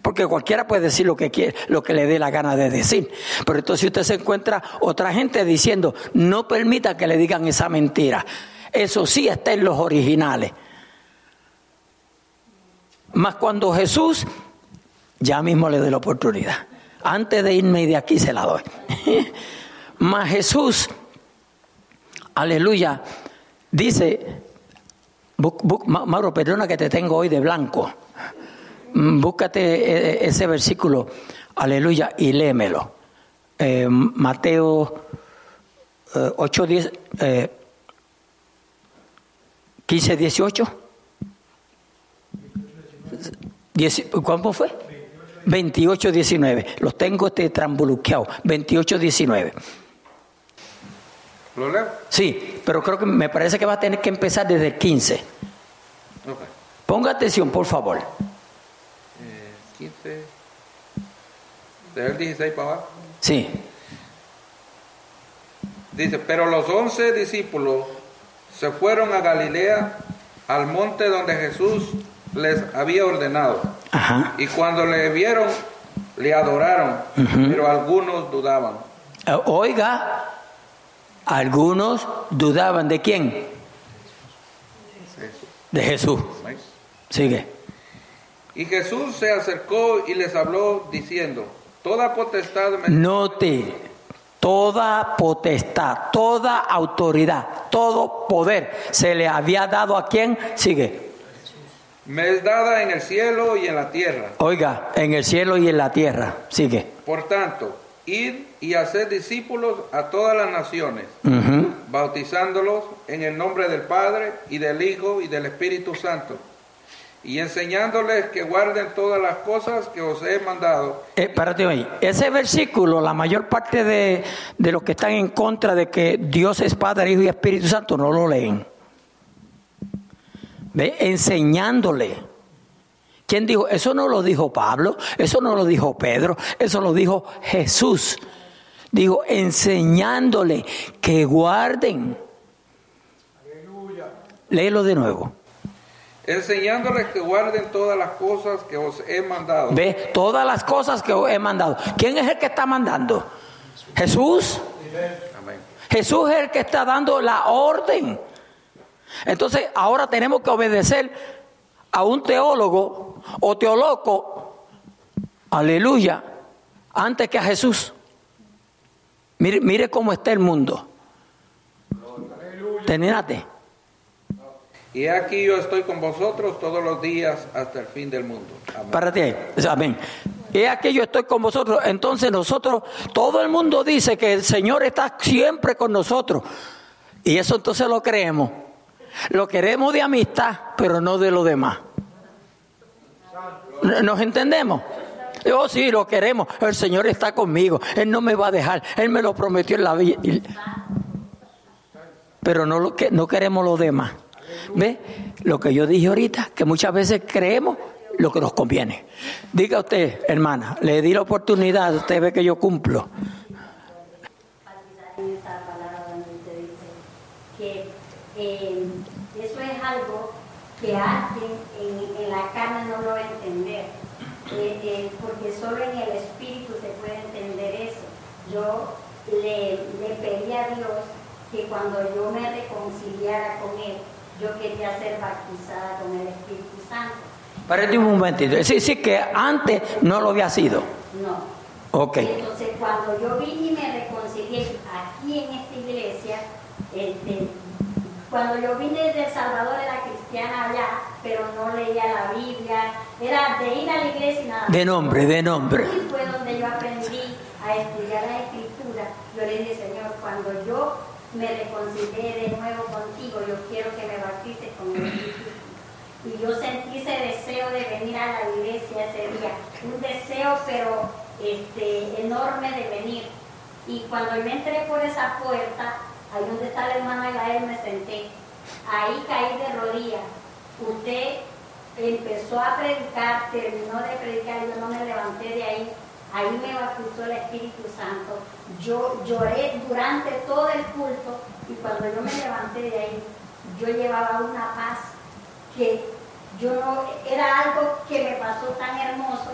Porque cualquiera puede decir lo que quiere, lo que le dé la gana de decir. Pero entonces usted se encuentra otra gente diciendo, no permita que le digan esa mentira. Eso sí está en los originales. Más cuando Jesús, ya mismo le doy la oportunidad. Antes de irme de aquí se la doy. Más Jesús, aleluya, dice, Mauro, perdona que te tengo hoy de blanco. Mm, búscate eh, ese versículo, aleluya, y léemelo. Eh, Mateo 8, 10, 15, 18. ¿Cuánto fue? 28, 19. Los tengo este trambuluqueado. 28, 19. ¿Lo leo? Sí, pero creo que me parece que va a tener que empezar desde el 15. Okay. Ponga atención, por favor. 15, el 16 para abajo. Sí. Dice, pero los once discípulos se fueron a Galilea, al monte donde Jesús les había ordenado. Ajá. Y cuando le vieron, le adoraron, pero algunos dudaban. Eh, oiga, algunos dudaban de quién? De Jesús. Sigue. Y Jesús se acercó y les habló diciendo, toda potestad me... Note, toda potestad, toda autoridad, todo poder se le había dado a quién? Sigue. Me es dada en el cielo y en la tierra. Oiga, en el cielo y en la tierra. Sigue. Por tanto, id y haced discípulos a todas las naciones, bautizándolos en el nombre del Padre y del Hijo y del Espíritu Santo y enseñándoles que guarden todas las cosas que os he mandado. Eh, ahí. Ese versículo, la mayor parte de, de, los que están en contra de que Dios es Padre, Hijo y Espíritu Santo no lo leen. ¿Ve? Enseñándole. ¿Quién dijo? Eso no lo dijo Pablo, eso no lo dijo Pedro, eso lo dijo Jesús. Dijo, enseñándole que guarden. Aleluya. Léelo de nuevo enseñándoles que guarden todas las cosas que os he mandado. Ve, todas las cosas que os he mandado. ¿Quién es el que está mandando? Jesús. Jesús es el que está dando la orden. Entonces, ahora tenemos que obedecer a un teólogo o teoloco, aleluya, antes que a Jesús. Mire, mire cómo está el mundo. Terminate. Y aquí yo estoy con vosotros todos los días hasta el fin del mundo. Amén. Párate ahí. Amén. Y aquí yo estoy con vosotros. Entonces nosotros, todo el mundo dice que el Señor está siempre con nosotros. Y eso entonces lo creemos. Lo queremos de amistad, pero no de lo demás. ¿Nos entendemos? Oh, sí, lo queremos. El Señor está conmigo. Él no me va a dejar. Él me lo prometió en la vida. Pero no, lo que, no queremos lo demás. ¿Ve? Lo que yo dije ahorita, que muchas veces creemos lo que nos conviene. Diga usted, hermana, le di la oportunidad, usted ve que yo cumplo. eh, eso es algo que alguien en, en la carne no lo va a entender, eh, eh, porque solo en el espíritu se puede entender eso. Yo le, le pedí a Dios que cuando yo me reconciliara con Él, yo quería ser bautizada con el Espíritu Santo. Espérate un momentito. Sí, sí, que antes no lo había sido. No. Ok. Entonces, cuando yo vine y me reconcilié aquí en esta iglesia, este, cuando yo vine de El Salvador era cristiana allá, pero no leía la Biblia, era de ir a la iglesia y nada. De nombre, de nombre. Y fue donde yo aprendí a estudiar la escritura. Yo le dije, Señor, cuando yo me reconcilié de nuevo contigo, yo quiero que me bautices con el Espíritu. Y yo sentí ese deseo de venir a la iglesia ese día, un deseo pero este, enorme de venir. Y cuando yo entré por esa puerta, ahí donde está el hermano Agael, me senté. Ahí caí de rodillas. Usted empezó a predicar, terminó de predicar, yo no me levanté de ahí. Ahí me bautizó el Espíritu Santo. Yo lloré durante todo el culto y cuando yo me levanté de ahí, yo llevaba una paz que yo no, era algo que me pasó tan hermoso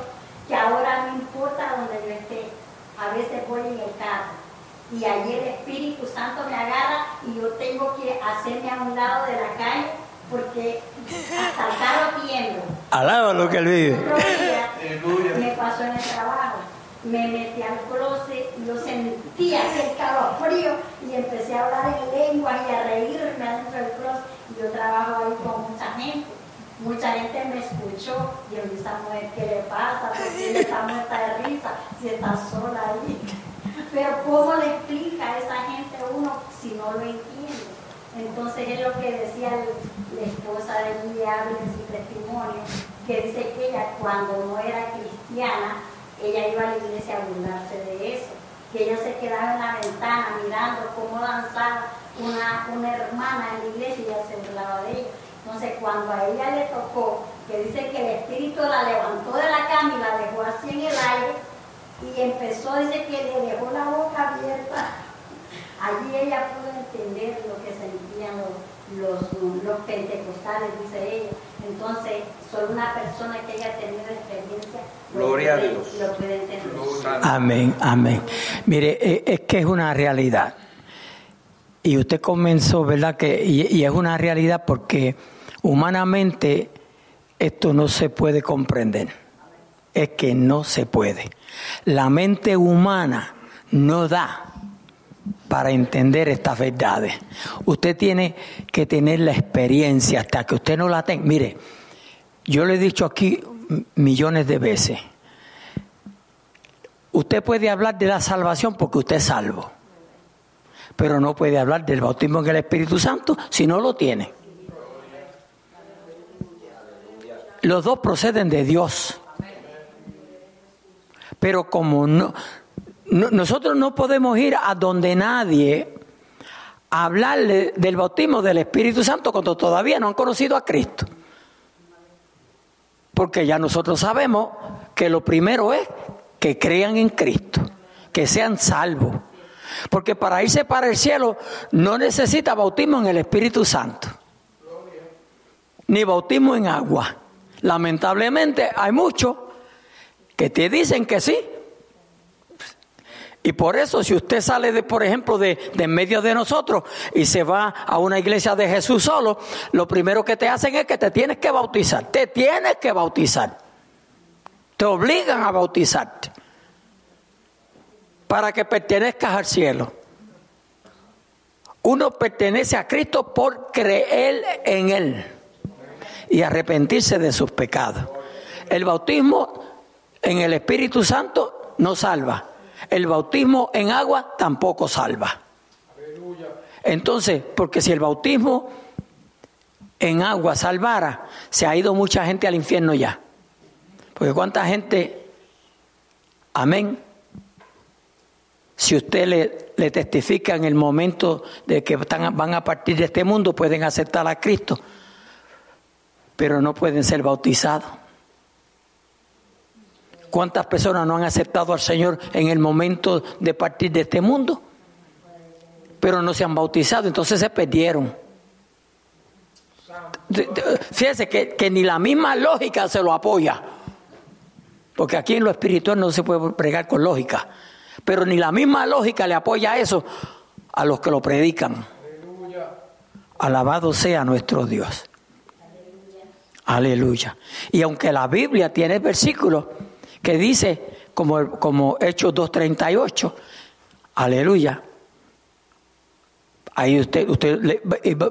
que ahora no importa donde yo esté, a veces voy en el carro y allí el Espíritu Santo me agarra y yo tengo que hacerme a un lado de la calle porque hasta el carro tiembla. Alaba lo que él vive. Otro día me pasó en el trabajo. Me metí al closet y yo sentía aquel frío y empecé a hablar en lengua y a reírme adentro del closet. Y yo trabajo ahí con mucha gente. Mucha gente me escuchó y yo esa mujer, ¿qué le pasa? ¿Por qué está muerta de risa si está sola ahí? Pero ¿cómo le explica a esa gente uno si no lo entiende? Entonces es lo que decía la esposa de Diablo en su testimonio, que dice que ella cuando no era cristiana, ella iba a la iglesia a burlarse de eso, que ella se quedaba en la ventana mirando cómo danzaba una, una hermana en la iglesia y ella se burlaba de ella. Entonces cuando a ella le tocó, que dice que el espíritu la levantó de la cama y la dejó así en el aire, y empezó, dice que le dejó la boca abierta. Allí ella pudo entender lo que sentían los, los, los pentecostales, dice ella. Entonces, solo una persona que haya tenido experiencia lo Gloria a puede- Dios. lo puede entender. Amén, amén. Mire, eh, es que es una realidad. Y usted comenzó, ¿verdad? Que, y, y es una realidad porque humanamente esto no se puede comprender. Es que no se puede. La mente humana no da para entender estas verdades. Usted tiene que tener la experiencia hasta que usted no la tenga. Mire, yo le he dicho aquí millones de veces. Usted puede hablar de la salvación porque usted es salvo, pero no puede hablar del bautismo en el Espíritu Santo si no lo tiene. Los dos proceden de Dios. Pero como no, no- nosotros no podemos ir a donde nadie a hablarle del bautismo del Espíritu Santo cuando todavía no han conocido a Cristo. Porque ya nosotros sabemos que lo primero es que crean en Cristo, que sean salvos. Porque para irse para el cielo no necesita bautismo en el Espíritu Santo, ni bautismo en agua. Lamentablemente hay muchos que te dicen que sí. Y por eso, si usted sale de, por ejemplo, de, de en medio de nosotros y se va a una iglesia de Jesús solo, lo primero que te hacen es que te tienes que bautizar. Te tienes que bautizar. Te obligan a bautizarte para que pertenezcas al cielo. Uno pertenece a Cristo por creer en Él y arrepentirse de sus pecados. El bautismo en el Espíritu Santo no salva. El bautismo en agua tampoco salva. Entonces, porque si el bautismo en agua salvara, se ha ido mucha gente al infierno ya. Porque cuánta gente, amén, si usted le, le, testifica en el momento de que están, van a partir de este mundo, pueden aceptar a Cristo, pero no pueden ser bautizados. ¿Cuántas personas no han aceptado al Señor en el momento de partir de este mundo? Pero no se han bautizado, entonces se perdieron. Fíjese que, que ni la misma lógica se lo apoya. Porque aquí en lo espiritual no se puede pregar con lógica. Pero ni la misma lógica le apoya eso a los que lo predican. Alabado sea nuestro Dios. Aleluya. Y aunque la Biblia tiene versículos que dice, como, como Hechos 2.38, aleluya. Ahí usted, usted le,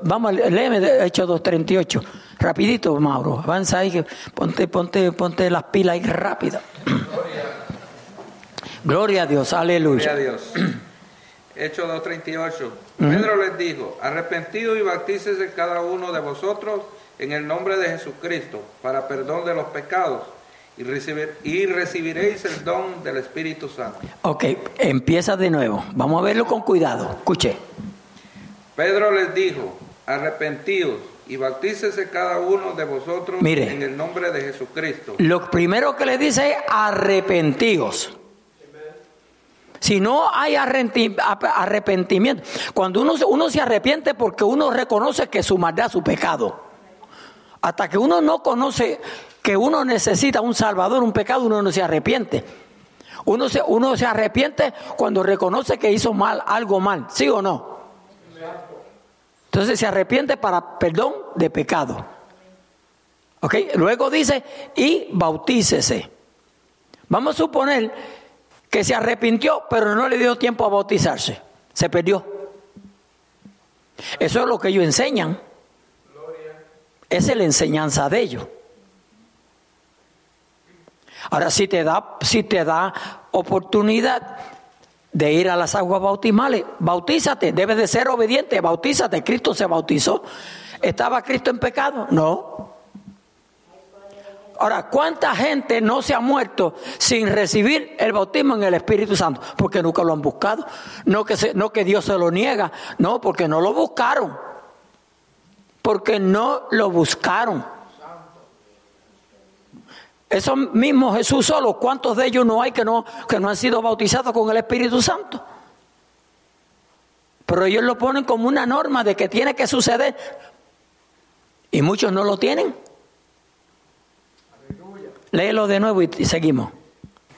vamos, léeme Hechos 2.38, rapidito, Mauro, avanza ahí, ponte, ponte, ponte las pilas ahí rápido. Gloria a Dios, aleluya. Gloria a Dios. Hechos 2.38. Pedro les dijo, arrepentido y bautícese cada uno de vosotros en el nombre de Jesucristo para perdón de los pecados y, recibir, y recibiréis el don del Espíritu Santo. Ok, empieza de nuevo. Vamos a verlo con cuidado. Escuche. Pedro les dijo, arrepentidos y bautícese cada uno de vosotros Mire, en el nombre de Jesucristo. Lo primero que le dice es arrepentidos. Si no hay arrepentimiento, cuando uno, uno se arrepiente porque uno reconoce que su maldad, su pecado. Hasta que uno no conoce que uno necesita un salvador, un pecado, uno no se arrepiente. Uno se, uno se arrepiente cuando reconoce que hizo mal, algo mal, ¿sí o no? Entonces se arrepiente para perdón de pecado. ¿Ok? Luego dice, y bautícese. Vamos a suponer que se arrepintió, pero no le dio tiempo a bautizarse. Se perdió. Eso es lo que ellos enseñan. Esa es la enseñanza de ellos. Ahora, si te da, si te da oportunidad de ir a las aguas bautismales, bautízate, debes de ser obediente, bautízate. Cristo se bautizó. ¿Estaba Cristo en pecado? No. Ahora, ¿cuánta gente no se ha muerto sin recibir el bautismo en el Espíritu Santo? Porque nunca lo han buscado. No que, se, no que Dios se lo niega, no, porque no lo buscaron. Porque no lo buscaron. Eso mismo Jesús solo, ¿cuántos de ellos no hay que no, que no han sido bautizados con el Espíritu Santo? Pero ellos lo ponen como una norma de que tiene que suceder. Y muchos no lo tienen. Léelo de nuevo y, y seguimos.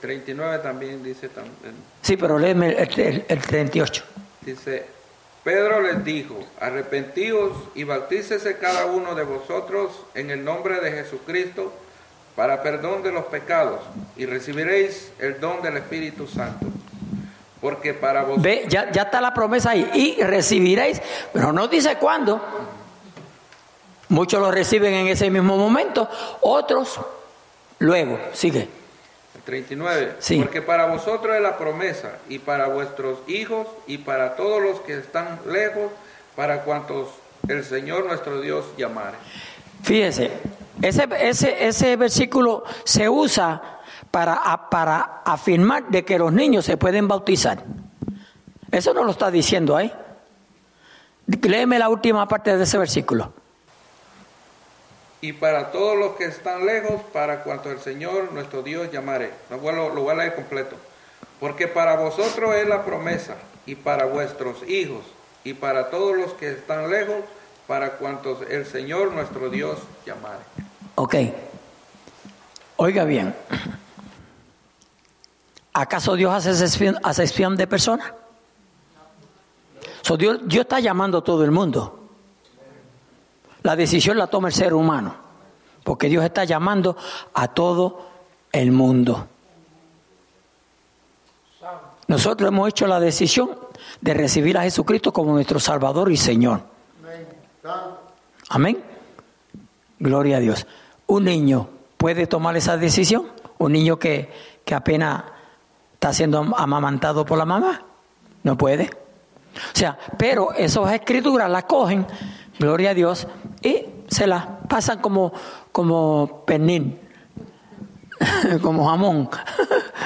39 también dice también. Sí, pero léeme el, el, el 38. Dice, Pedro les dijo, arrepentíos y bautícese cada uno de vosotros en el nombre de Jesucristo para perdón de los pecados y recibiréis el don del Espíritu Santo. Porque para vosotros... Ve, ya, ya está la promesa ahí. Y recibiréis, pero no dice cuándo. Muchos lo reciben en ese mismo momento, otros luego. Sigue. El 39. Sí. Porque para vosotros es la promesa, y para vuestros hijos, y para todos los que están lejos, para cuantos el Señor nuestro Dios llamare. Fíjese, ese, ese, ese versículo se usa para, para afirmar de que los niños se pueden bautizar. Eso no lo está diciendo ahí. Léeme la última parte de ese versículo. Y para todos los que están lejos, para cuanto el Señor nuestro Dios llamare. Lo voy, lo a leer completo. Porque para vosotros es la promesa, y para vuestros hijos, y para todos los que están lejos, para cuantos el Señor nuestro Dios llamare. Ok. Oiga bien. ¿Acaso Dios hace de personas? Dios, Dios está llamando a todo el mundo. La decisión la toma el ser humano, porque Dios está llamando a todo el mundo. Nosotros hemos hecho la decisión de recibir a Jesucristo como nuestro Salvador y Señor. Amén. Gloria a Dios. Un niño puede tomar esa decisión. Un niño que, que apenas está siendo amamantado por la mamá. No puede. O sea, pero esas escrituras las cogen, gloria a Dios, y se las pasan como, como penín, como jamón.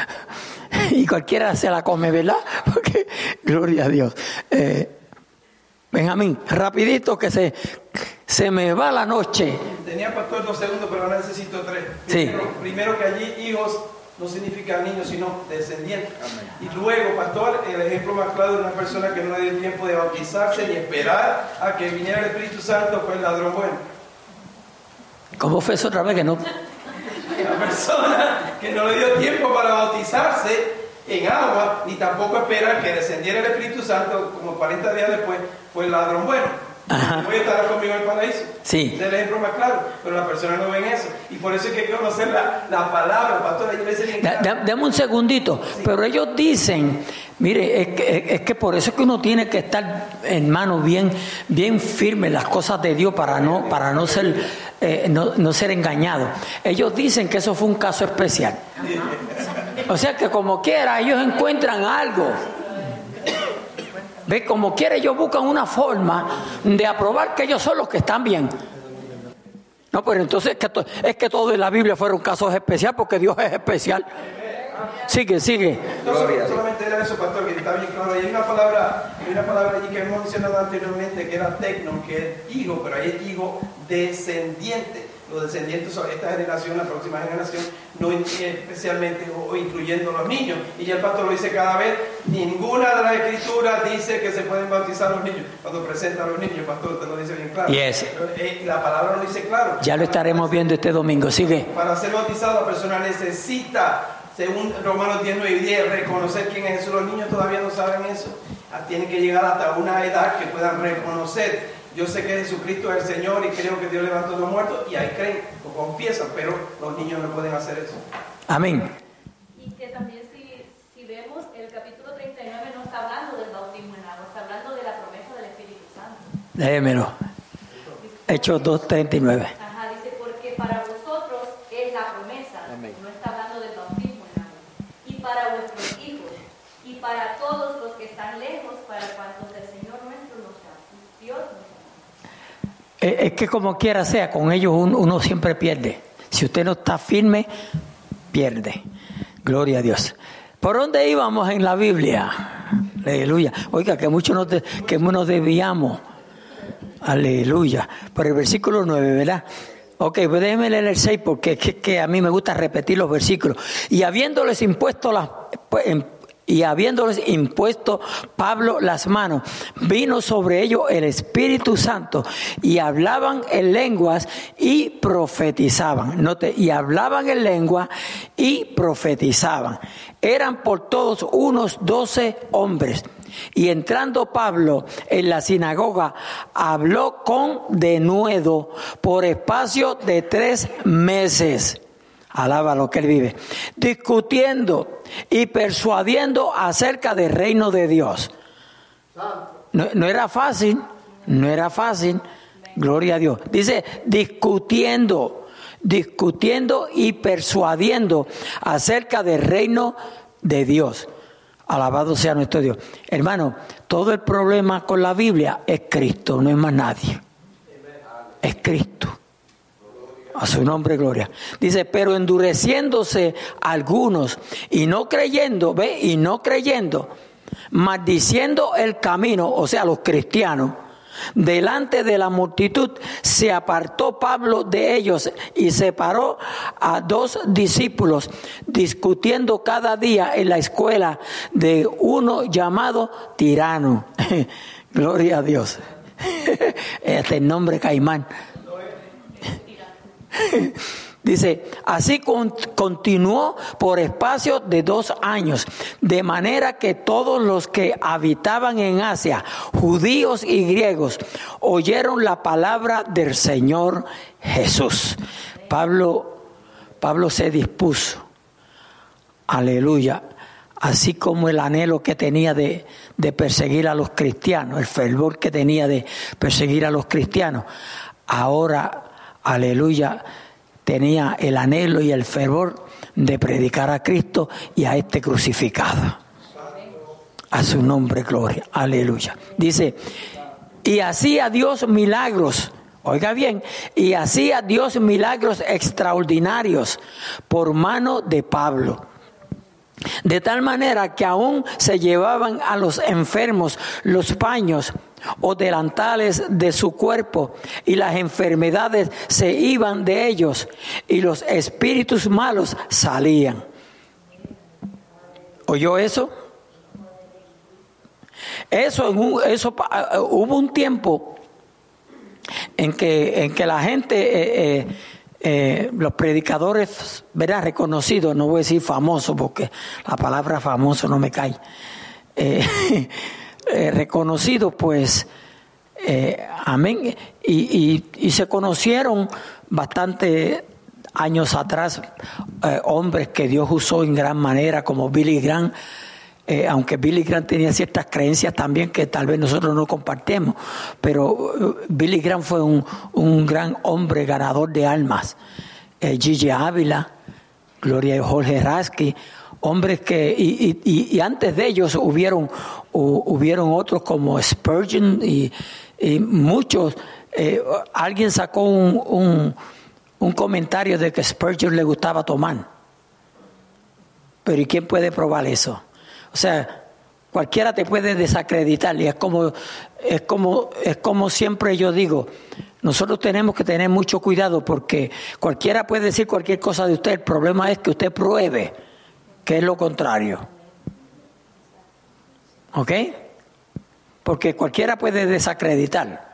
y cualquiera se la come, ¿verdad? Porque, gloria a Dios. Eh, Benjamín, rapidito que se, se me va la noche. Tenía pastor dos segundos, pero ahora necesito tres. Primero, sí. primero que allí hijos no significa niños, sino descendientes. Y luego, pastor, el ejemplo más claro de una persona que no le dio tiempo de bautizarse ni esperar a que viniera el Espíritu Santo fue el ladrón bueno. ¿Cómo fue eso otra vez que no? La persona que no le dio tiempo para bautizarse en agua, ni tampoco esperar que descendiera el Espíritu Santo como 40 días después, fue el ladrón bueno. Voy a estar conmigo en el paraíso. Sí. Es el ejemplo más claro. Pero las personas no ven eso. Y por eso hay que conocer la, la palabra, pastor. Dame un segundito. Pero ellos dicen, mire, es que, es que, por eso es que uno tiene que estar en manos bien, bien firme las cosas de Dios para no, para no ser, eh, no, no ser engañado. Ellos dicen que eso fue un caso especial. O sea que como quiera, ellos encuentran algo Ve, como quiere, ellos buscan una forma de aprobar que ellos son los que están bien. No, pero entonces es que, que todo en la Biblia fueron casos especiales porque Dios es especial. Sigue, sigue. No, solamente era eso, pastor, que está bien claro. hay una palabra, hay una palabra que hemos mencionado anteriormente que era tecno, que es hijo, pero ahí es hijo descendiente los descendientes de esta generación, la próxima generación, no especialmente o, incluyendo los niños. Y ya el pastor lo dice cada vez, ninguna de las escrituras dice que se pueden bautizar los niños. Cuando presenta a los niños, pastor, te lo dice bien claro. Yes. Eh, la palabra lo dice claro. Ya lo estaremos viendo este domingo, sigue. Para ser bautizado la persona necesita, según Romanos 10, 9 y 10, reconocer quién es Jesús. Los niños todavía no saben eso. Ah, tienen que llegar hasta una edad que puedan reconocer yo sé que Jesucristo es el Señor y creo que Dios levantó a los muertos y ahí creen, lo confiesan, pero los niños no pueden hacer eso. Amén. Y que también si, si vemos el capítulo 39 no está hablando del bautismo en agua, está hablando de la promesa del Espíritu Santo. Déjemelo. Hechos 2.39. Ajá, dice, porque para vosotros es la promesa, no está hablando del bautismo en agua, y para vuestros hijos, y para todos los que están lejos, para cuantos el Señor nuestro nos da. Dios nos eh, es que como quiera sea, con ellos uno, siempre pierde. Si usted no está firme, pierde. Gloria a Dios. ¿Por dónde íbamos en la Biblia? Aleluya. Oiga, que mucho nos, que nos debíamos. Aleluya. Por el versículo 9, ¿verdad? Ok, pues déjeme leer el 6 porque es que, a mí me gusta repetir los versículos. Y habiéndoles impuesto las, pues, y habiéndoles impuesto Pablo las manos, vino sobre ellos el Espíritu Santo y hablaban en lenguas y profetizaban. Note, y hablaban en lengua y profetizaban. Eran por todos unos doce hombres. Y entrando Pablo en la sinagoga, habló con denuedo por espacio de tres meses Alaba lo que él vive. Discutiendo y persuadiendo acerca del reino de Dios. No, no, era fácil, no era fácil. Gloria a Dios. Dice, discutiendo, discutiendo y persuadiendo acerca del reino de Dios. Alabado sea nuestro Dios. Hermano, todo el problema con la Biblia es Cristo, no es más nadie. Es Cristo. A su nombre, gloria. Dice, pero endureciéndose algunos y no creyendo, ve, y no creyendo, maldiciendo el camino, o sea, los cristianos, delante de la multitud, se apartó Pablo de ellos y separó a dos discípulos, discutiendo cada día en la escuela de uno llamado tirano. gloria a Dios. este nombre caimán. Dice, así continuó por espacio de dos años, de manera que todos los que habitaban en Asia, judíos y griegos, oyeron la palabra del Señor Jesús. Pablo, Pablo se dispuso, aleluya, así como el anhelo que tenía de, de perseguir a los cristianos, el fervor que tenía de perseguir a los cristianos, ahora, aleluya, tenía el anhelo y el fervor de predicar a Cristo y a este crucificado. A su nombre, gloria. Aleluya. Dice, y hacía Dios milagros. Oiga bien, y hacía Dios milagros extraordinarios por mano de Pablo de tal manera que aún se llevaban a los enfermos los paños o delantales de su cuerpo y las enfermedades se iban de ellos y los espíritus malos salían. ¿Oyó eso? Eso, eso hubo un tiempo en que, en que la gente... Eh, eh, eh, los predicadores, verás, reconocidos, no voy a decir famosos porque la palabra famoso no me cae, eh, eh, reconocidos, pues, amén, y, y, se conocieron bastante años atrás hombres que Dios usó en gran manera, como Billy Graham, eh, aunque Billy Graham tenía ciertas creencias también que tal vez nosotros no compartimos, pero eh, Billy Graham fue un, un, gran hombre ganador de almas. Eh, Gigi Ávila, Gloria Jorge Rasky, hombres que, y, y, y, antes de ellos hubieron, hubieron otros como Spurgeon y, muchos. alguien sacó un, un, un comentario de que Spurgeon le gustaba tomar. Pero ¿y quién puede probar eso? O sea, cualquiera te puede desacreditar y es como, es como, es como siempre yo digo, nosotros tenemos que tener mucho cuidado porque cualquiera puede decir cualquier cosa de usted, el problema es que usted pruebe que es lo contrario. ¿Ok? Porque cualquiera puede desacreditar.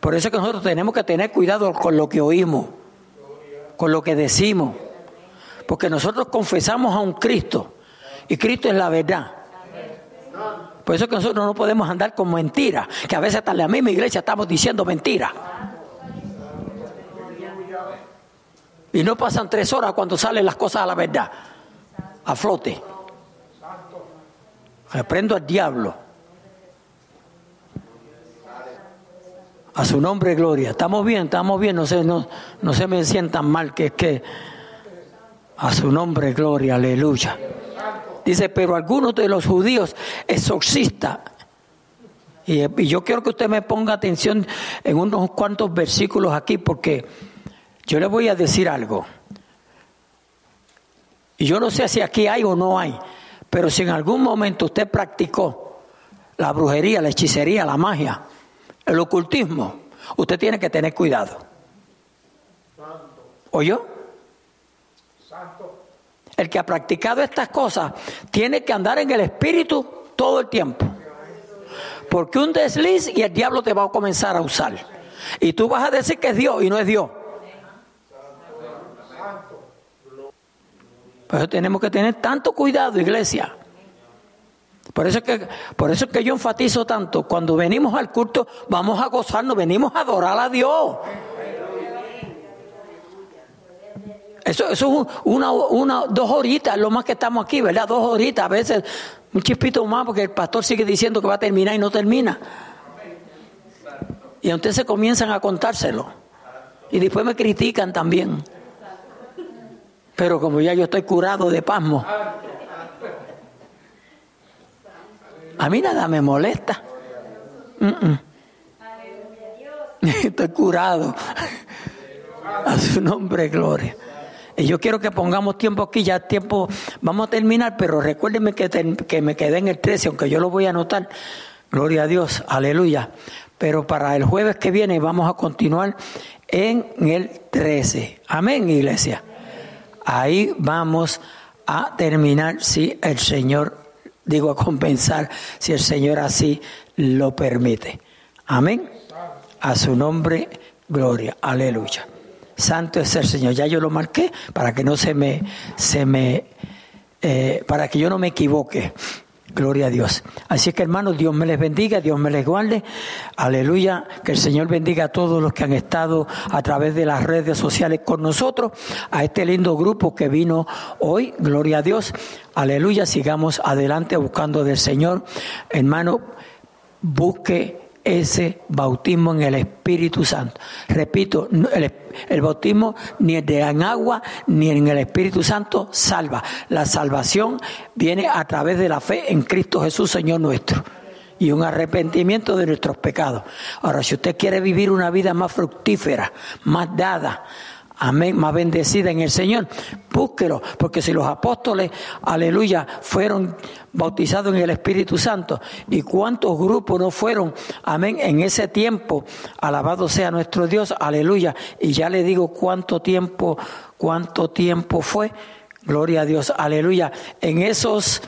Por eso es que nosotros tenemos que tener cuidado con lo que oímos, con lo que decimos. Porque nosotros confesamos a un Cristo y Cristo es la verdad. Por eso es que nosotros no podemos andar con mentiras, que a veces hasta en la misma iglesia estamos diciendo mentiras. Y no pasan tres horas cuando salen las cosas a la verdad, a flote. Reprendo al diablo. A su nombre, gloria. Estamos bien, estamos bien, no se, no, no se me sientan mal, que es que a su nombre, gloria, aleluya. Dice, pero algunos de los judíos exorcistas, y, y yo quiero que usted me ponga atención en unos cuantos versículos aquí, porque yo le voy a decir algo. Y yo no sé si aquí hay o no hay, pero si en algún momento usted practicó la brujería, la hechicería, la magia, el ocultismo, usted tiene que tener cuidado. ¿Oyó? El que ha practicado estas cosas tiene que andar en el espíritu todo el tiempo. Porque un desliz y el diablo te va a comenzar a usar. Y tú vas a decir que es Dios y no es Dios. Por eso tenemos que tener tanto cuidado, iglesia. Por eso, que, por eso es que yo enfatizo tanto, cuando venimos al culto, vamos a gozarnos, venimos a adorar a Dios. Eso, es una, una, dos horitas, lo más que estamos aquí, ¿verdad? Dos horitas, a veces un chispito más, porque el pastor sigue diciendo que va a terminar y no termina. Y entonces comienzan a contárselo. Y después me critican también. Pero como ya yo estoy curado de pasmo, a mí nada me molesta. Estoy curado. A su nombre, gloria. Y yo quiero que pongamos tiempo aquí, ya tiempo, vamos a terminar, pero recuérdenme que, que me quedé en el 13, aunque yo lo voy a anotar. Gloria a Dios, aleluya. Pero para el jueves que viene vamos a continuar en el 13. Amén, iglesia. Ahí vamos a terminar si el Señor, digo a compensar, si el Señor así lo permite. Amén. A su nombre, gloria. Aleluya. Santo es el Señor. Ya yo lo marqué para que no se me, se me, eh, para que yo no me equivoque. Gloria a Dios. Así que hermanos, Dios me les bendiga, Dios me les guarde. Aleluya. Que el Señor bendiga a todos los que han estado a través de las redes sociales con nosotros, a este lindo grupo que vino hoy. Gloria a Dios. Aleluya. Sigamos adelante buscando del Señor. Hermano, busque ese bautismo en el Espíritu Santo. Repito, el, bautismo ni de en agua ni en el Espíritu Santo salva. La salvación viene a través de la fe en Cristo Jesús, Señor nuestro. Y un arrepentimiento de nuestros pecados. Ahora, si usted quiere vivir una vida más fructífera, más dada, amén, más bendecida en el Señor, búsquelo, porque si los apóstoles, aleluya, fueron bautizados en el Espíritu Santo, y cuántos grupos no fueron, amén, en ese tiempo, alabado sea nuestro Dios, aleluya, y ya le digo cuánto tiempo, cuánto tiempo fue, gloria a Dios, aleluya, en esos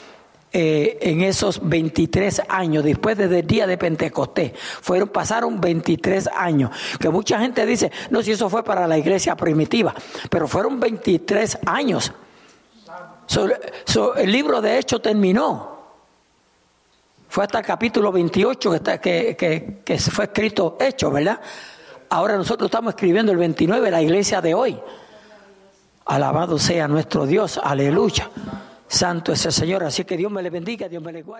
eh, en esos 23 años, después del día de Pentecostés. Fueron, pasaron 23 años. Que mucha gente dice, no, si eso fue para la iglesia primitiva, pero fueron 23 años. el libro de Hechos terminó. Fue hasta el capítulo 28 que, que, que fue escrito Hechos, ¿verdad? Ahora nosotros estamos escribiendo el 29, la iglesia de hoy. Alabado sea nuestro Dios, aleluya. Santo es el Señor. Así que Dios me le bendiga, Dios me le guarde.